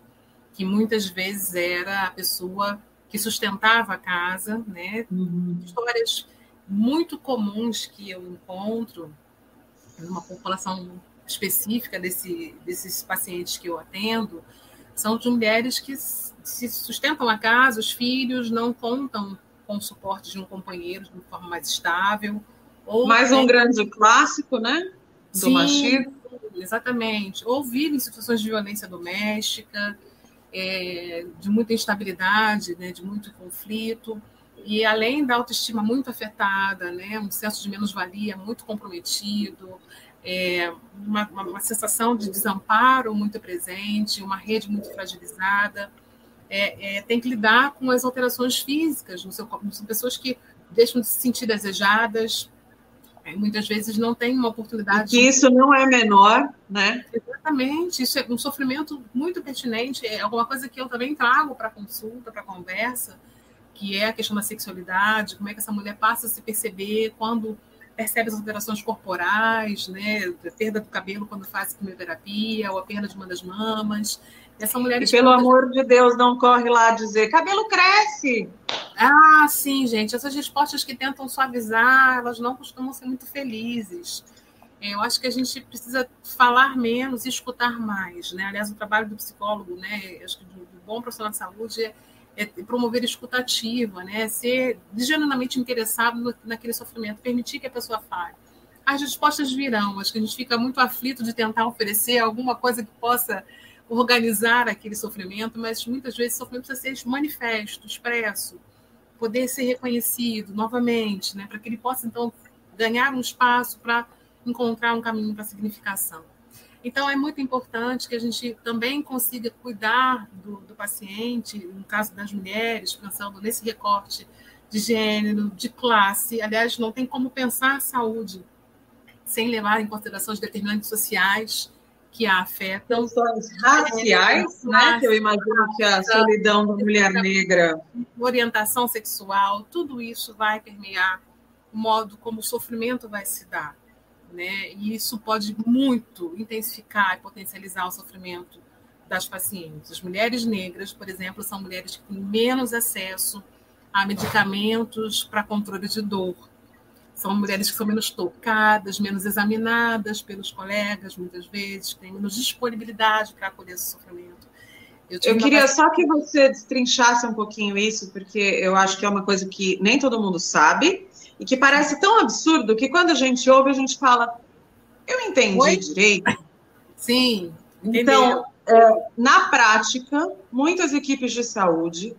que muitas vezes era a pessoa que sustentava a casa, né? Uhum. Histórias muito comuns que eu encontro numa população específica desse, desses pacientes que eu atendo são de mulheres que se sustentam a casa, os filhos não contam com o suporte de um companheiro de uma forma mais estável. Ou mais um grande clássico, né? Do Sim, machismo. Exatamente. Ou vivem em situações de violência doméstica, é, de muita instabilidade, né, de muito conflito e além da autoestima muito afetada, né, um senso de menos-valia muito comprometido, é, uma, uma, uma, sensação de desamparo muito presente, uma rede muito fragilizada, é, é, tem que lidar com as alterações físicas no seu corpo. São pessoas que deixam de se sentir desejadas, é, muitas vezes não têm uma oportunidade. E isso não é menor, né? Exatamente, isso é um sofrimento muito pertinente, é alguma coisa que eu também trago para consulta, para conversa que é a questão da sexualidade, como é que essa mulher passa a se perceber quando percebe as alterações corporais, né, a perda do cabelo quando faz quimioterapia, ou a perda de uma das mamas. Essa mulher e pelo amor de Deus, não corre lá dizer cabelo cresce. Ah, sim, gente. Essas respostas que tentam suavizar, elas não costumam ser muito felizes. É, eu acho que a gente precisa falar menos e escutar mais, né? Aliás, o trabalho do psicólogo, né? Acho que do, do bom profissional de saúde é, é promover escutativa, né? Ser genuinamente interessado no, naquele sofrimento, permitir que a pessoa fale. As respostas virão. Acho que a gente fica muito aflito de tentar oferecer alguma coisa que possa organizar aquele sofrimento, mas muitas vezes o sofrimento precisa ser manifesto, expresso, poder ser reconhecido novamente, né, para que ele possa então ganhar um espaço para encontrar um caminho para a significação. Então, é muito importante que a gente também consiga cuidar do, do, paciente, no caso das mulheres, pensando nesse recorte de gênero, de classe. Aliás, não tem como pensar saúde sem levar em consideração os determinantes sociais que a afetam. Questões raciais, né? Que eu imagino que a solidão da mulher negra. Orientação sexual, tudo isso vai permear o modo como o sofrimento vai se dar. Né? E isso pode muito intensificar e potencializar o sofrimento das pacientes. As mulheres negras, por exemplo, são mulheres que têm menos acesso a medicamentos para controle de dor são mulheres que são menos tocadas, menos examinadas pelos colegas, muitas vezes, têm menos disponibilidade para acolher esse sofrimento. Eu, eu queria só que você destrinchasse um pouquinho isso, porque eu acho que é uma coisa que nem todo mundo sabe e que parece tão absurdo que quando a gente ouve, a gente fala: Eu entendi Oi? direito. Sim. Então, é, na prática, muitas equipes de saúde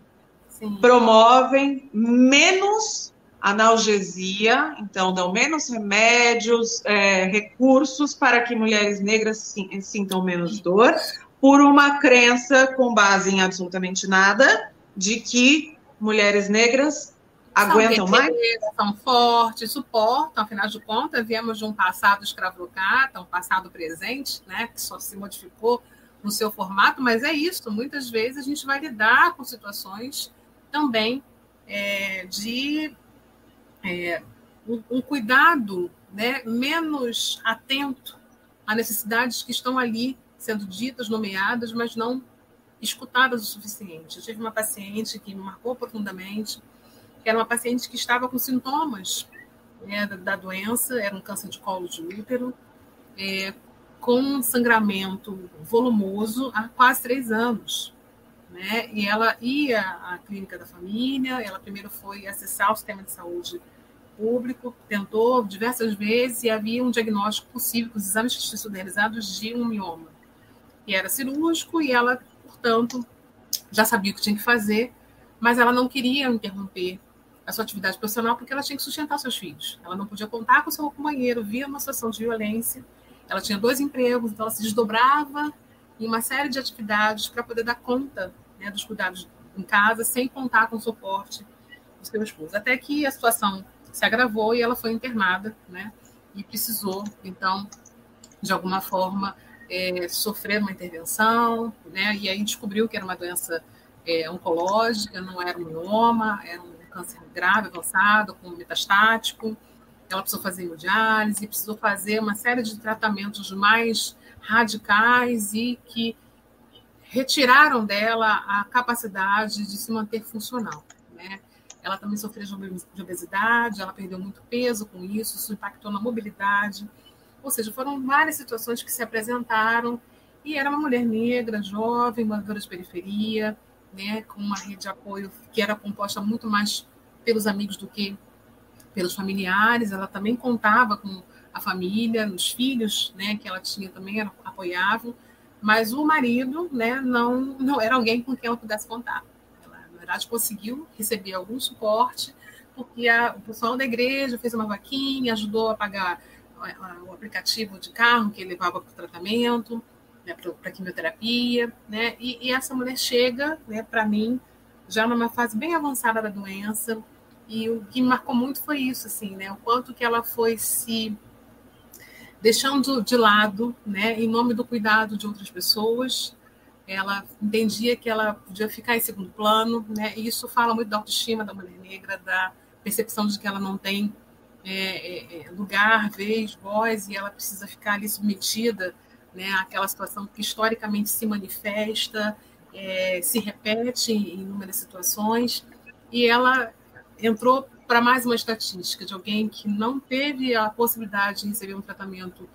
Sim. promovem menos analgesia, então dão menos remédios, é, recursos para que mulheres negras sintam menos dor, por uma crença com base em absolutamente nada de que mulheres negras aguentam mais? São fortes, suportam, afinal de contas, viemos de um passado escravocrata, um passado presente, né, que só se modificou no seu formato, mas é isso, muitas vezes a gente vai lidar com situações também é, de é, um, um, cuidado né, menos atento a necessidades que estão ali sendo ditas, nomeadas, mas não escutadas o suficiente. Eu tive uma paciente que me marcou profundamente, que era uma paciente que estava com sintomas né, da, doença, era um câncer de colo de útero, é, com sangramento volumoso há quase três anos. Né? E ela ia à clínica da família, ela primeiro foi acessar o sistema de saúde público, tentou diversas vezes e havia um diagnóstico possível com os exames que tinham realizados de um mioma. E era cirúrgico e ela, portanto, já sabia o que tinha que fazer, mas ela não queria interromper a sua atividade profissional porque ela tinha que sustentar seus filhos. Ela não podia contar com seu companheiro, via uma situação de violência. Ela tinha dois empregos, então ela se desdobrava em uma série de atividades para poder dar conta né, dos cuidados em casa, sem contar com o suporte do seu esposo. Até que a situação se agravou e ela foi internada, né? E precisou, então, de alguma forma, é, sofrer uma intervenção, né? E aí descobriu que era uma doença é, oncológica, não era um mioma, era um câncer grave, avançado, com metastático. Ela precisou fazer hemodiálise, precisou fazer uma série de tratamentos mais radicais e que retiraram dela a capacidade de se manter funcional. Né? Ela também sofreu de obesidade, ela perdeu muito peso com isso, isso impactou na mobilidade. Ou seja, foram várias situações que se apresentaram e era uma mulher negra, jovem, moradora de periferia, né, com uma rede de apoio que era composta muito mais pelos amigos do que pelos familiares. Ela também contava com a família, os filhos, né, que ela tinha também eram, apoiavam, mas o marido, né, não não era alguém com quem ela pudesse contar. Verdade, conseguiu receber algum suporte, porque a, o pessoal da igreja fez uma vaquinha, ajudou a pagar o aplicativo de carro que levava para o tratamento, né, para quimioterapia, né? E, e, essa mulher chega, né, para mim, já numa fase bem avançada da doença, e o que me marcou muito foi isso, assim, né? O quanto que ela foi se deixando de lado, né, em nome do cuidado de outras pessoas, ela entendia que ela podia ficar em segundo plano, né? E isso fala muito da autoestima da mulher negra, da percepção de que ela não tem é, é, é, lugar, vez, voz, e ela precisa ficar ali submetida né, àquela situação que historicamente se manifesta, é, se repete em inúmeras situações. e ela entrou para mais uma estatística de alguém que não teve a possibilidade de receber um tratamento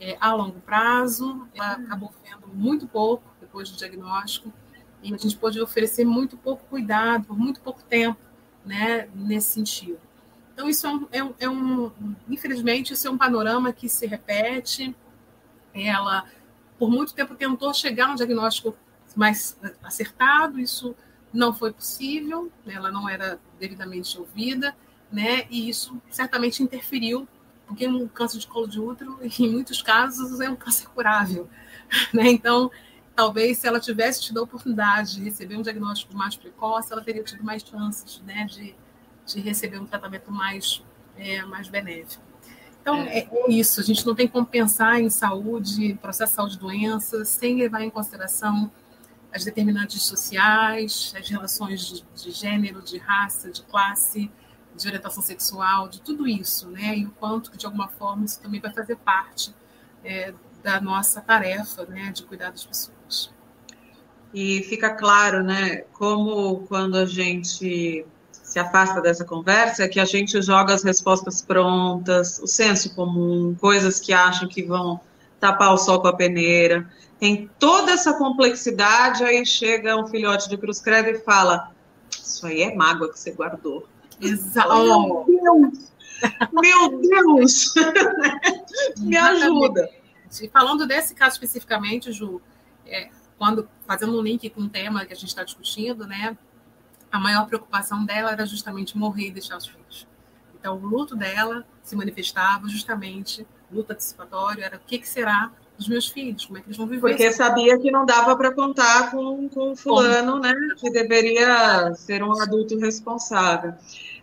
é, a longo prazo, ela acabou vendo muito pouco depois do diagnóstico, e a gente pôde oferecer muito pouco cuidado, por muito pouco tempo, né, nesse sentido. Então, isso é um, é um, é um, infelizmente, isso é um panorama que se repete. Ela, por muito tempo, tentou chegar a um diagnóstico mais acertado, isso não foi possível, né? ela não era devidamente ouvida, né? E isso certamente interferiu, porque um câncer de colo de útero, em muitos casos, é um câncer curável, né? Então, talvez se ela tivesse tido a oportunidade de receber um diagnóstico mais precoce, ela teria tido mais chances, né, de, de receber um tratamento mais, é, mais benéfico. Então, é. é. isso, a gente não tem como pensar em saúde, processo de doenças, sem levar em consideração as determinantes sociais, as relações de, de, gênero, de raça, de classe, de orientação sexual, de tudo isso, né? E o quanto que, de alguma forma, isso também vai fazer parte é, da nossa tarefa, né, de cuidar das pessoas. E fica claro, né, como quando a gente se afasta dessa conversa, é que a gente joga as respostas prontas, o senso comum, coisas que acham que vão tapar o sol com a peneira tem toda essa complexidade, aí chega um filhote de cruz credo e fala: Isso aí é mágoa que você guardou. Exato. Oh, meu Deus! Meu Deus! Me ajuda. E falando desse caso especificamente, Ju, é, quando fazendo um link com o tema que a gente está discutindo, né? A maior preocupação dela era justamente morrer e deixar os filhos. Então, o luto dela se manifestava justamente, luto antecipatório, era o que, que será dos meus filhos, como é que eles vão viver. Porque sabia que não dava para contar com, com o fulano, né, que deveria ser um adulto responsável.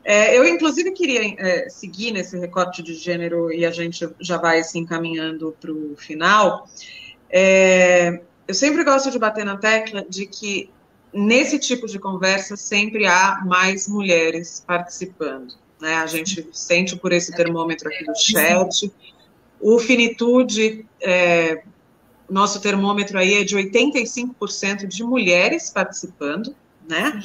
É, eu, inclusive, queria é, seguir nesse recorte de gênero e a gente já vai se encaminhando para o final. É, eu sempre gosto de bater na tecla de que nesse tipo de conversa sempre há mais mulheres participando. Né? A gente sente por esse termômetro aqui do chat. O Finitude, é, nosso termômetro aí é de 85% de mulheres participando, né?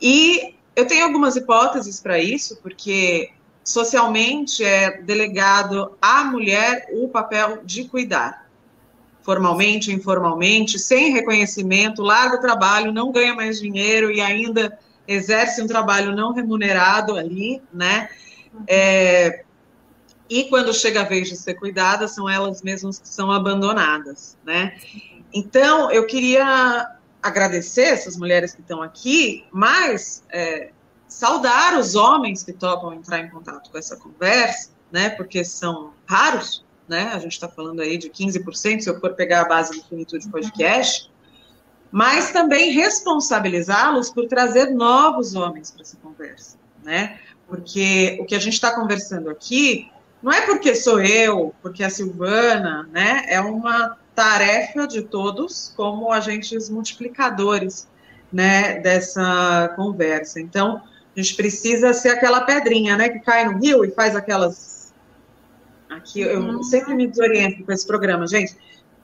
E eu tenho algumas hipóteses para isso, porque socialmente é delegado à mulher o papel de cuidar. Formalmente, informalmente, sem reconhecimento, larga o trabalho, não ganha mais dinheiro e ainda exerce um trabalho não remunerado ali, né? É, e quando chega a vez de ser cuidada, são elas mesmas que são abandonadas, né? Então, eu queria agradecer essas mulheres que estão aqui, mas é, saudar os homens que topam entrar em contato com essa conversa, né? Porque são raros, né? A gente está falando aí de 15%, se eu for pegar a base do Finitude Podcast, mas também responsabilizá-los por trazer novos homens para essa conversa, né? Porque o que a gente está conversando aqui não é porque sou eu, porque a Silvana, né? É uma tarefa de todos como agentes multiplicadores, né? Dessa conversa. Então, a gente precisa ser aquela pedrinha, né? Que cai no rio e faz aquelas. Aqui eu sempre me desoriento com esse programa, gente.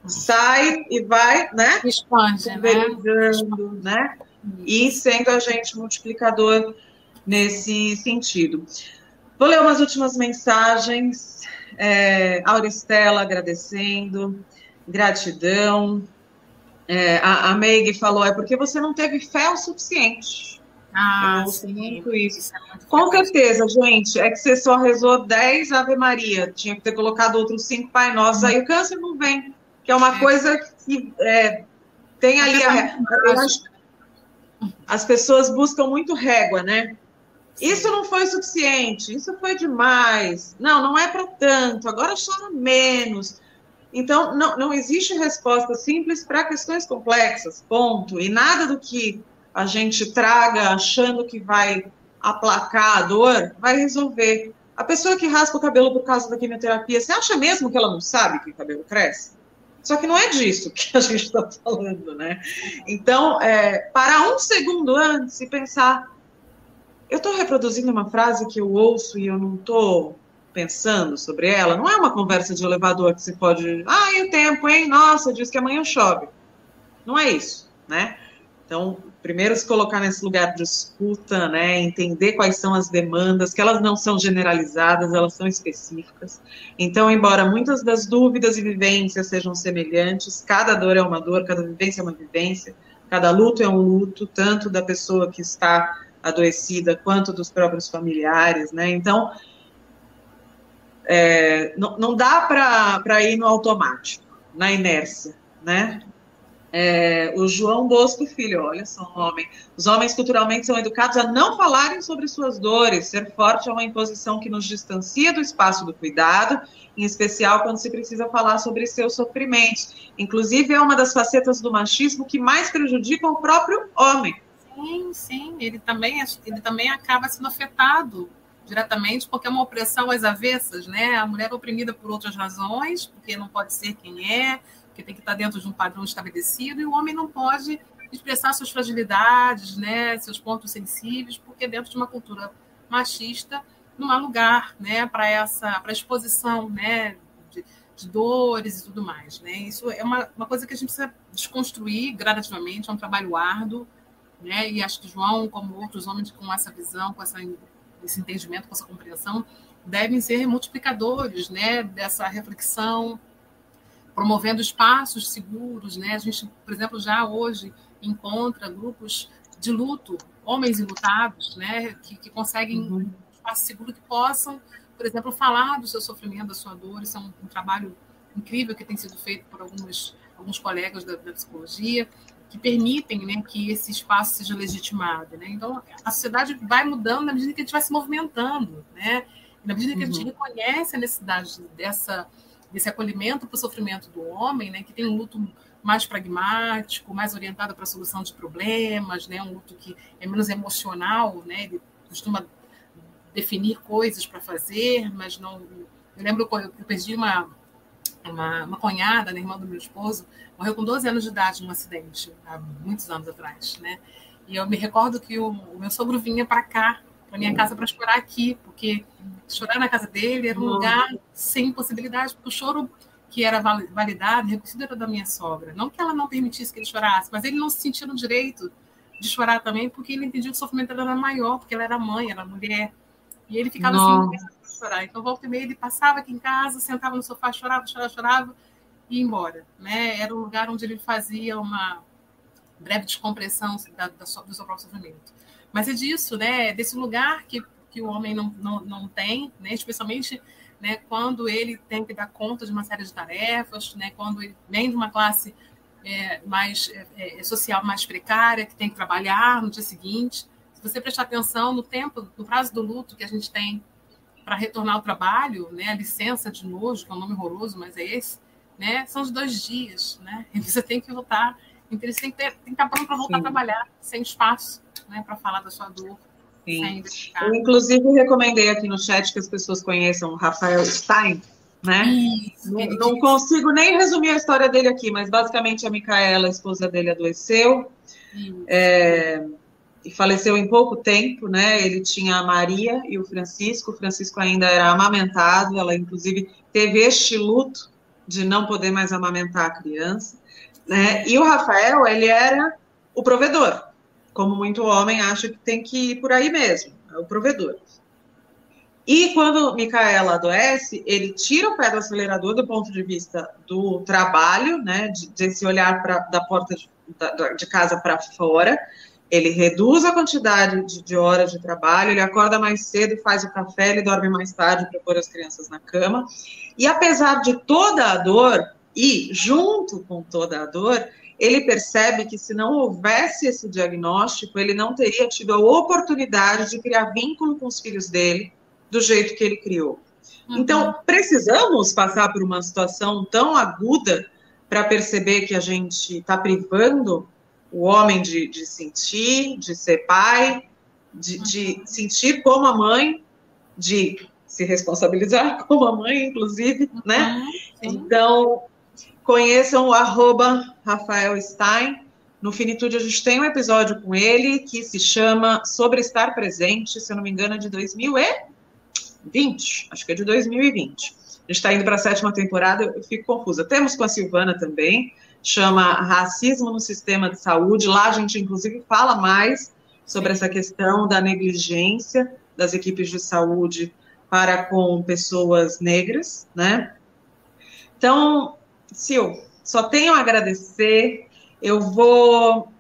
Sai e vai, né? Expande, né? né? E sendo agente multiplicador nesse sentido. Vou ler umas últimas mensagens. É, Auristela agradecendo, gratidão. É, a, a Meg falou: é porque você não teve fé o suficiente. Ah, Eu sim. muito isso. é Com certeza, gente. É que você só rezou 10 Ave Maria. Tinha que ter colocado outros 5 Pai Nosso. Aí o câncer não vem. Que é uma é. coisa que é, tem ali. A, as pessoas buscam muito régua, né? Isso não foi suficiente, isso foi demais. Não, não é para tanto, agora chora menos. Então, não, não existe resposta simples para questões complexas, ponto. E nada do que a gente traga achando que vai aplacar a dor vai resolver. A pessoa que raspa o cabelo por causa da quimioterapia, você acha mesmo que ela não sabe que o cabelo cresce? Só que não é disso que a gente está falando, né? Então, é, parar um segundo antes e pensar eu estou reproduzindo uma frase que eu ouço e eu não estou pensando sobre ela. Não é uma conversa de elevador que você pode. Ah, e o tempo, hein? Nossa, diz que amanhã chove. Não é isso, né? Então, primeiro se colocar nesse lugar de escuta, né, entender quais são as demandas, que elas não são generalizadas, elas são específicas. Então, embora muitas das dúvidas e vivências sejam semelhantes, cada dor é uma dor, cada vivência é uma vivência, cada luto é um luto, tanto da pessoa que está adoecida quanto dos próprios familiares, né? Então, é, não, não dá para ir no automático, na inércia, né? É, o João Bosco Filho, olha só um homem. Os homens culturalmente são educados a não falarem sobre suas dores. Ser forte é uma imposição que nos distancia do espaço do cuidado, em especial quando se precisa falar sobre seus sofrimentos. Inclusive, é uma das facetas do machismo que mais prejudica o próprio homem. Sim, sim. Ele também, ele também acaba sendo afetado diretamente, porque é uma opressão às avessas, né? A mulher é oprimida por outras razões, porque não pode ser quem é, porque tem que estar dentro de um padrão estabelecido, e o homem não pode expressar suas fragilidades, né, seus pontos sensíveis, porque dentro de uma cultura machista não há lugar, né, para essa para exposição, né, de, de, dores e tudo mais, né? Isso é uma, uma coisa que a gente precisa desconstruir gradativamente, é um trabalho árduo, né? E acho que João, como outros homens com essa visão, com essa esse entendimento, com essa compreensão, devem ser multiplicadores né, dessa reflexão, promovendo espaços seguros. Né? A gente, por exemplo, já hoje encontra grupos de luto, homens enlutados, né, que, que conseguem uhum. um espaço seguro que possam, por exemplo, falar do seu sofrimento, da sua dor. Isso é um, um trabalho incrível que tem sido feito por alguns, alguns colegas da, da psicologia que permitem né, que esse espaço seja legitimado. Né? Então, a sociedade vai mudando na medida que a gente vai se movimentando, né? na medida que a gente uhum. reconhece a necessidade dessa, desse acolhimento para o sofrimento do homem, né, que tem um luto mais pragmático, mais orientado para a solução de problemas, né, um luto que é menos emocional, né, ele costuma definir coisas para fazer, mas não. Eu lembro que eu perdi uma, uma, uma cunhada, né, irmã do meu esposo, morreu com 12 anos de idade num acidente, há muitos anos atrás, né? E eu me recordo que o, o meu sogro vinha para cá, para minha casa, para chorar aqui, porque chorar na casa dele era um lugar sem possibilidade, porque o choro que era validado, reconhecido era da minha sogra. Não que ela não permitisse que ele chorasse, mas ele não se sentia no direito de chorar também, porque ele entendia que o sofrimento era maior, porque ela era mãe, era mulher. E ele ficava assim, Nossa. assim, chorar. Então, volta e meia, ele passava aqui em casa, sentava no sofá, chorava, chorava, chorava e ir embora. Né? Era um lugar onde ele fazia uma breve descompressão da, da do seu próprio sofrimento. Mas é disso, né? Desse lugar que, que o homem não, não, não tem, né? especialmente né, quando ele tem que dar conta de uma série de tarefas, né, quando ele vem de uma classe é, mais é, é social mais precária, que tem que trabalhar no dia seguinte. Se você prestar atenção no tempo, no prazo do luto que a gente tem para retornar ao trabalho, né, a licença de nojo, que é um nome horroroso, mas é esse, né? São os dois dias, né? E você tem que voltar. Então, você tem que, ter, tem que estar pronto para voltar Sim. a trabalhar, sem espaço, né? Para falar da sua dor. Sim. Eu, inclusive, recomendei aqui no chat que as pessoas conheçam o Rafael Stein, né? Isso, não, não consigo nem resumir a história dele aqui, mas basicamente a Micaela, a esposa dele, adoeceu. É, e faleceu em pouco tempo, né? Ele tinha a Maria e o Francisco. O Francisco ainda era amamentado, ela inclusive teve este luto de não poder mais amamentar a criança, né? E o Rafael, ele era o provedor, como muito homem acha que tem que ir por aí mesmo, é o provedor. E quando Micaela adoece, ele tira o pé do acelerador do ponto de vista do trabalho, né, de, desse olhar pra, da porta de, da, de casa para fora, ele reduz a quantidade de, de, horas de trabalho, ele acorda mais cedo, faz o café, ele dorme mais tarde para pôr as crianças na cama. E apesar de toda a dor, e junto com toda a dor, ele percebe que se não houvesse esse diagnóstico, ele não teria tido a oportunidade de criar vínculo com os filhos dele do jeito que ele criou. Uhum. Então, precisamos passar por uma situação tão aguda para perceber que a gente está privando o homem de, de sentir, de ser pai, de, de, sentir como a mãe, de se responsabilizar como a mãe, inclusive, né? Então, conheçam o arroba Rafael Stein. No Finitude, a gente tem um episódio com ele que se chama Sobre Estar Presente, se eu não me engano, é de 2020. Acho que é de 2020. A gente está indo para a sétima temporada, eu fico confusa. Temos com a Silvana também, chama Racismo no Sistema de Saúde. Lá a gente, inclusive, fala mais sobre essa questão da negligência das equipes de saúde para com pessoas negras, né? Então, Sil, só tenho a agradecer. Eu vou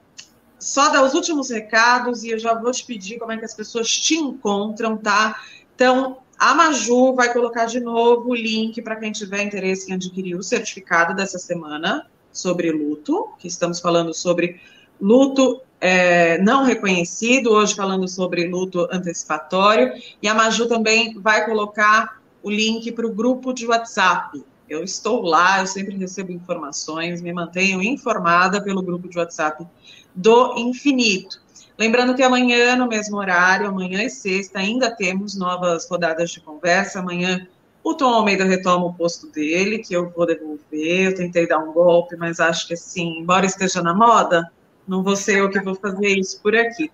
só dar os últimos recados e eu já vou te pedir como é que as pessoas te encontram, tá? Então, a Maju vai colocar de novo o link para quem tiver interesse em adquirir o certificado dessa semana sobre luto, que estamos falando sobre luto é, não reconhecido, hoje falando sobre luto antecipatório, e a Maju também vai colocar o link para o grupo de WhatsApp. Eu estou lá, eu sempre recebo informações, me mantenho informada pelo grupo de WhatsApp do Infinito. Lembrando que amanhã, no mesmo horário, amanhã e sexta, ainda temos novas rodadas de conversa. Amanhã o Tom Almeida retoma o posto dele, que eu vou devolver. Eu tentei dar um golpe, mas acho que assim, embora esteja na moda, não vou ser eu que vou fazer isso por aqui.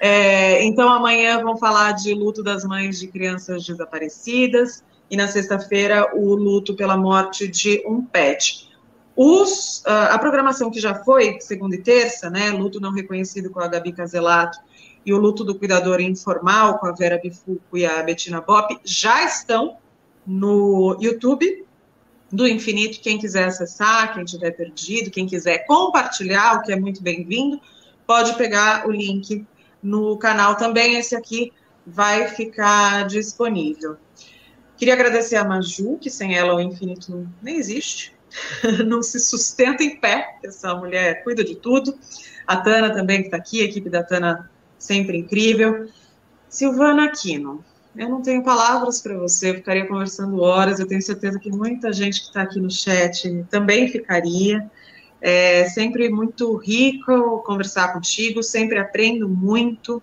É, então, amanhã vamos falar de luto das mães de crianças desaparecidas e na sexta-feira o luto pela morte de um pet. Os, uh, a programação que já foi, segunda e terça, né, luto não reconhecido com a Gabi Caselato e o luto do cuidador informal com a Vera Bifuco e a Bettina Bop, já estão no YouTube do Infinito. Quem quiser acessar, quem tiver perdido, quem quiser compartilhar, o que é muito bem-vindo, pode pegar o link no canal também. Esse aqui vai ficar disponível. Queria agradecer a Maju, que sem ela o Infinito nem existe. não se sustenta em pé, essa mulher cuida de tudo. A Tana também, que está aqui, a equipe da Tana sempre incrível. Silvana Aquino, eu não tenho palavras para você, eu ficaria conversando horas, eu tenho certeza que muita gente que está aqui no chat também ficaria. É sempre muito rico conversar contigo, sempre aprendo muito.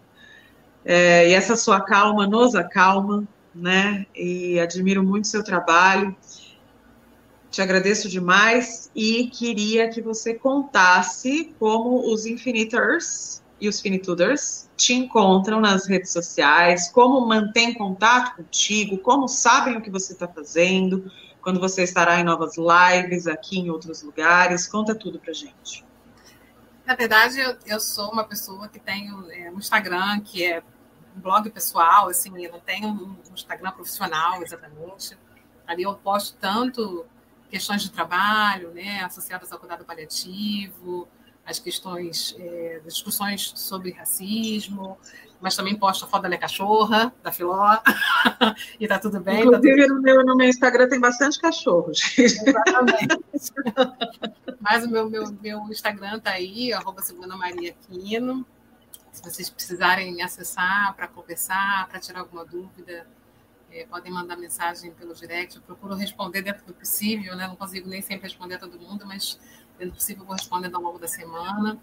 É, e essa sua calma nos acalma, né? E admiro muito seu trabalho. Te agradeço demais e queria que você contasse como os Infinitors e os Finituders te encontram nas redes sociais, como mantém contato contigo, como sabem o que você está fazendo, quando você estará em novas lives aqui em outros lugares. Conta tudo pra gente. Na verdade, eu, eu sou uma pessoa que tem é, um Instagram que é um blog pessoal, assim, eu não tenho um Instagram profissional exatamente. Ali eu posto tanto questões de trabalho, né, associadas ao cuidado paliativo, as questões, é, discussões sobre racismo, mas também posto a foto da minha cachorra, da Filó, e tá tudo bem. Inclusive, tá tudo... No, meu, no meu Instagram tem bastante cachorros. Exatamente. mas o meu, meu, meu Instagram tá aí, arroba Segunda Maria Quino. Se vocês precisarem acessar para conversar, para tirar alguma dúvida, é, podem mandar mensagem pelo direct. Eu procuro responder dentro do possível, né? Não consigo nem sempre responder a todo mundo, mas dentro do possível eu vou respondendo ao longo da semana.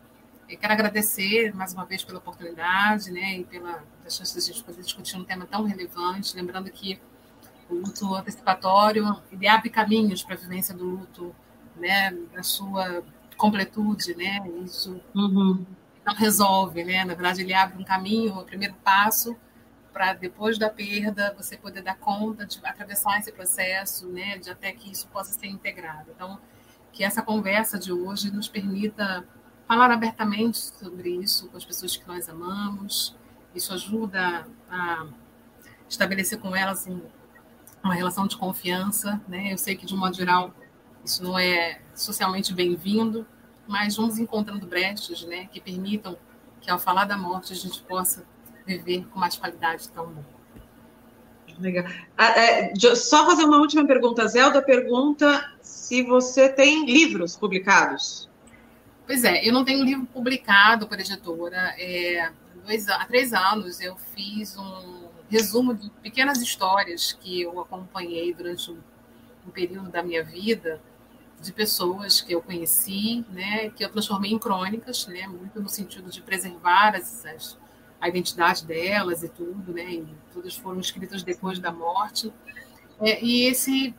E quero agradecer mais uma vez pela oportunidade, né? E pela chance de a gente poder discutir um tema tão relevante. Lembrando que o luto antecipatório ele abre caminhos para a vivência do luto, né? Da sua completude, né? Isso uhum. Não resolve, né? Na verdade, ele abre um caminho, o primeiro passo para depois da perda você poder dar conta de atravessar esse processo, né, de até que isso possa ser integrado. Então, que essa conversa de hoje nos permita falar abertamente sobre isso com as pessoas que nós amamos. Isso ajuda a estabelecer com elas uma relação de confiança, né? Eu sei que de um modo geral isso não é socialmente bem-vindo, mas vamos encontrando brechas, né, que permitam que ao falar da morte a gente possa viver com mais qualidade tão boa. Legal. Ah, é, só fazer uma última pergunta. Zelda pergunta se você tem livros publicados. Pois é, eu não tenho livro publicado por editora. É, dois, há três anos eu fiz um resumo de pequenas histórias que eu acompanhei durante um, um período da minha vida de pessoas que eu conheci, né, que eu transformei em crônicas, né, muito no sentido de preservar as, as a identidade delas e tudo, né? E todas foram escritas depois da morte. É, e esse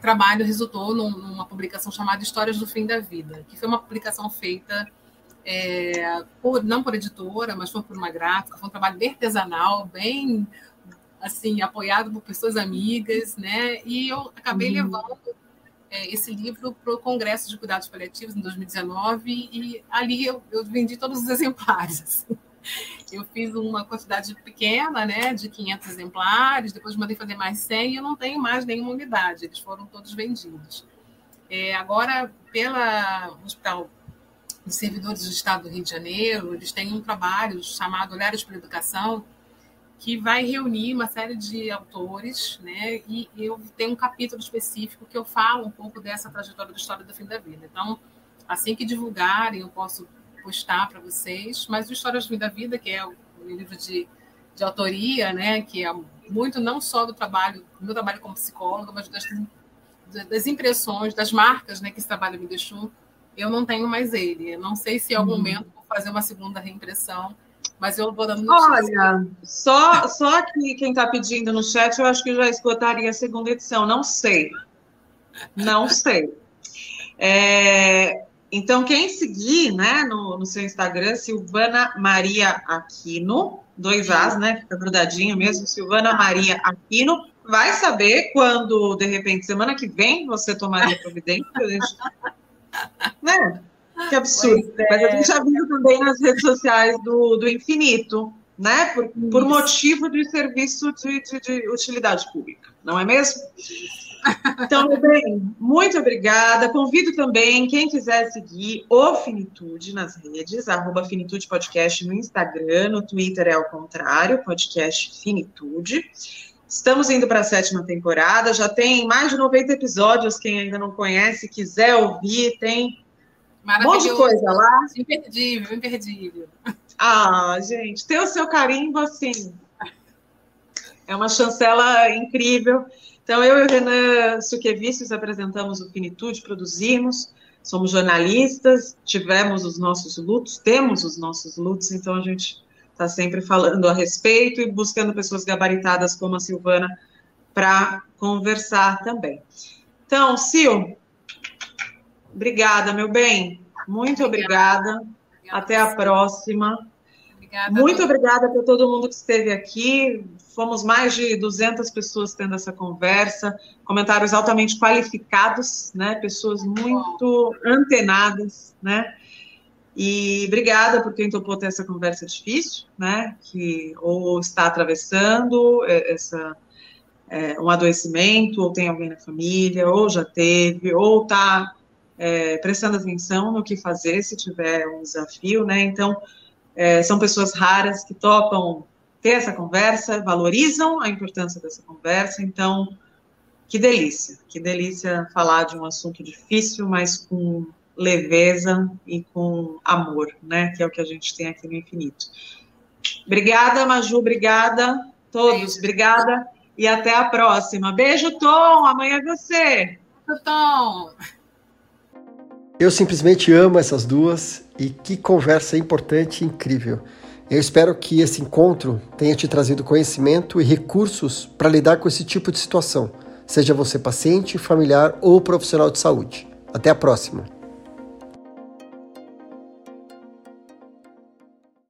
trabalho resultou num, numa publicação chamada Histórias do Fim da Vida, que foi uma publicação feita é, por, não por editora, mas foi por uma gráfica, foi um trabalho bem artesanal, bem assim apoiado por pessoas amigas, né? E eu acabei uhum. levando é, esse livro para o Congresso de Cuidados Paliativos em 2019 e ali eu, eu vendi todos os exemplares. Eu fiz uma quantidade pequena, né, de 500 exemplares, depois mandei fazer mais 100 e eu não tenho mais nenhuma unidade, eles foram todos vendidos. É, agora, pela Hospital dos Servidores do Estado do Rio de Janeiro, eles têm um trabalho chamado Olhares para a Educação, que vai reunir uma série de autores, né? E eu tenho um capítulo específico que eu falo um pouco dessa trajetória da história do fim da vida. Então, assim que divulgarem, eu posso postar para vocês. Mas o História do Fim da Vida, que é o livro de, de autoria, né? Que é muito não só do trabalho, do meu trabalho como psicóloga, mas das, das impressões, das marcas, né? Que esse trabalho me deixou. Eu não tenho mais ele. Eu não sei se em algum uhum. momento vou fazer uma segunda reimpressão mas eu vou dando. Olha, só, só que quem está pedindo no chat, eu acho que já esgotaria a segunda edição. Não sei. Não sei. É, então, quem seguir né, no, no seu Instagram, Silvana Maria Aquino, dois As, né? Fica grudadinho mesmo, Silvana Maria Aquino, vai saber quando, de repente, semana que vem, você tomaria providência. né? Que absurdo. É. Mas a gente já viu também nas redes sociais do, do infinito, né? Por, por motivo de serviço de, de, de, utilidade pública, não é mesmo? Então, bem, muito obrigada. Convido também quem quiser seguir o Finitude nas redes, arroba Finitude Podcast no Instagram, no Twitter é ao contrário, podcast Finitude. Estamos indo para a sétima temporada, já tem mais de 90 episódios. Quem ainda não conhece, quiser ouvir, tem um monte de coisa lá. Imperdível, imperdível. Ah, gente, ter o seu carimbo, assim, é uma chancela incrível. Então, eu e o Renan Suquevicius apresentamos o Finitude, produzimos, somos jornalistas, tivemos os nossos lutos, temos os nossos lutos, então a gente está sempre falando a respeito e buscando pessoas gabaritadas como a Silvana para conversar também. Então, Sil, Obrigada, meu bem. Muito obrigada. obrigada. Até a próxima. Obrigada, Muito obrigada por todo mundo que esteve aqui. Fomos mais de 200 pessoas tendo essa conversa, comentários altamente qualificados, né? Pessoas muito antenadas, né? E obrigada por quem topou ter essa conversa difícil, né? Que ou está atravessando essa é, um adoecimento, ou tem alguém na família, ou já teve, ou está é, prestando atenção no que fazer se tiver um desafio, né? Então, é, são pessoas raras que topam ter essa conversa, valorizam a importância dessa conversa, então, que delícia, que delícia falar de um assunto difícil, mas com leveza e com amor, né? Que é o que a gente tem aqui no Infinito. Obrigada, Maju, obrigada, todos, Beijo. obrigada, e até a próxima. Beijo, Tom, amanhã é você. Beijo, Tom. Eu simplesmente amo essas duas e que conversa importante e incrível. Eu espero que esse encontro tenha te trazido conhecimento e recursos para lidar com esse tipo de situação, seja você paciente, familiar ou profissional de saúde. Até a próxima!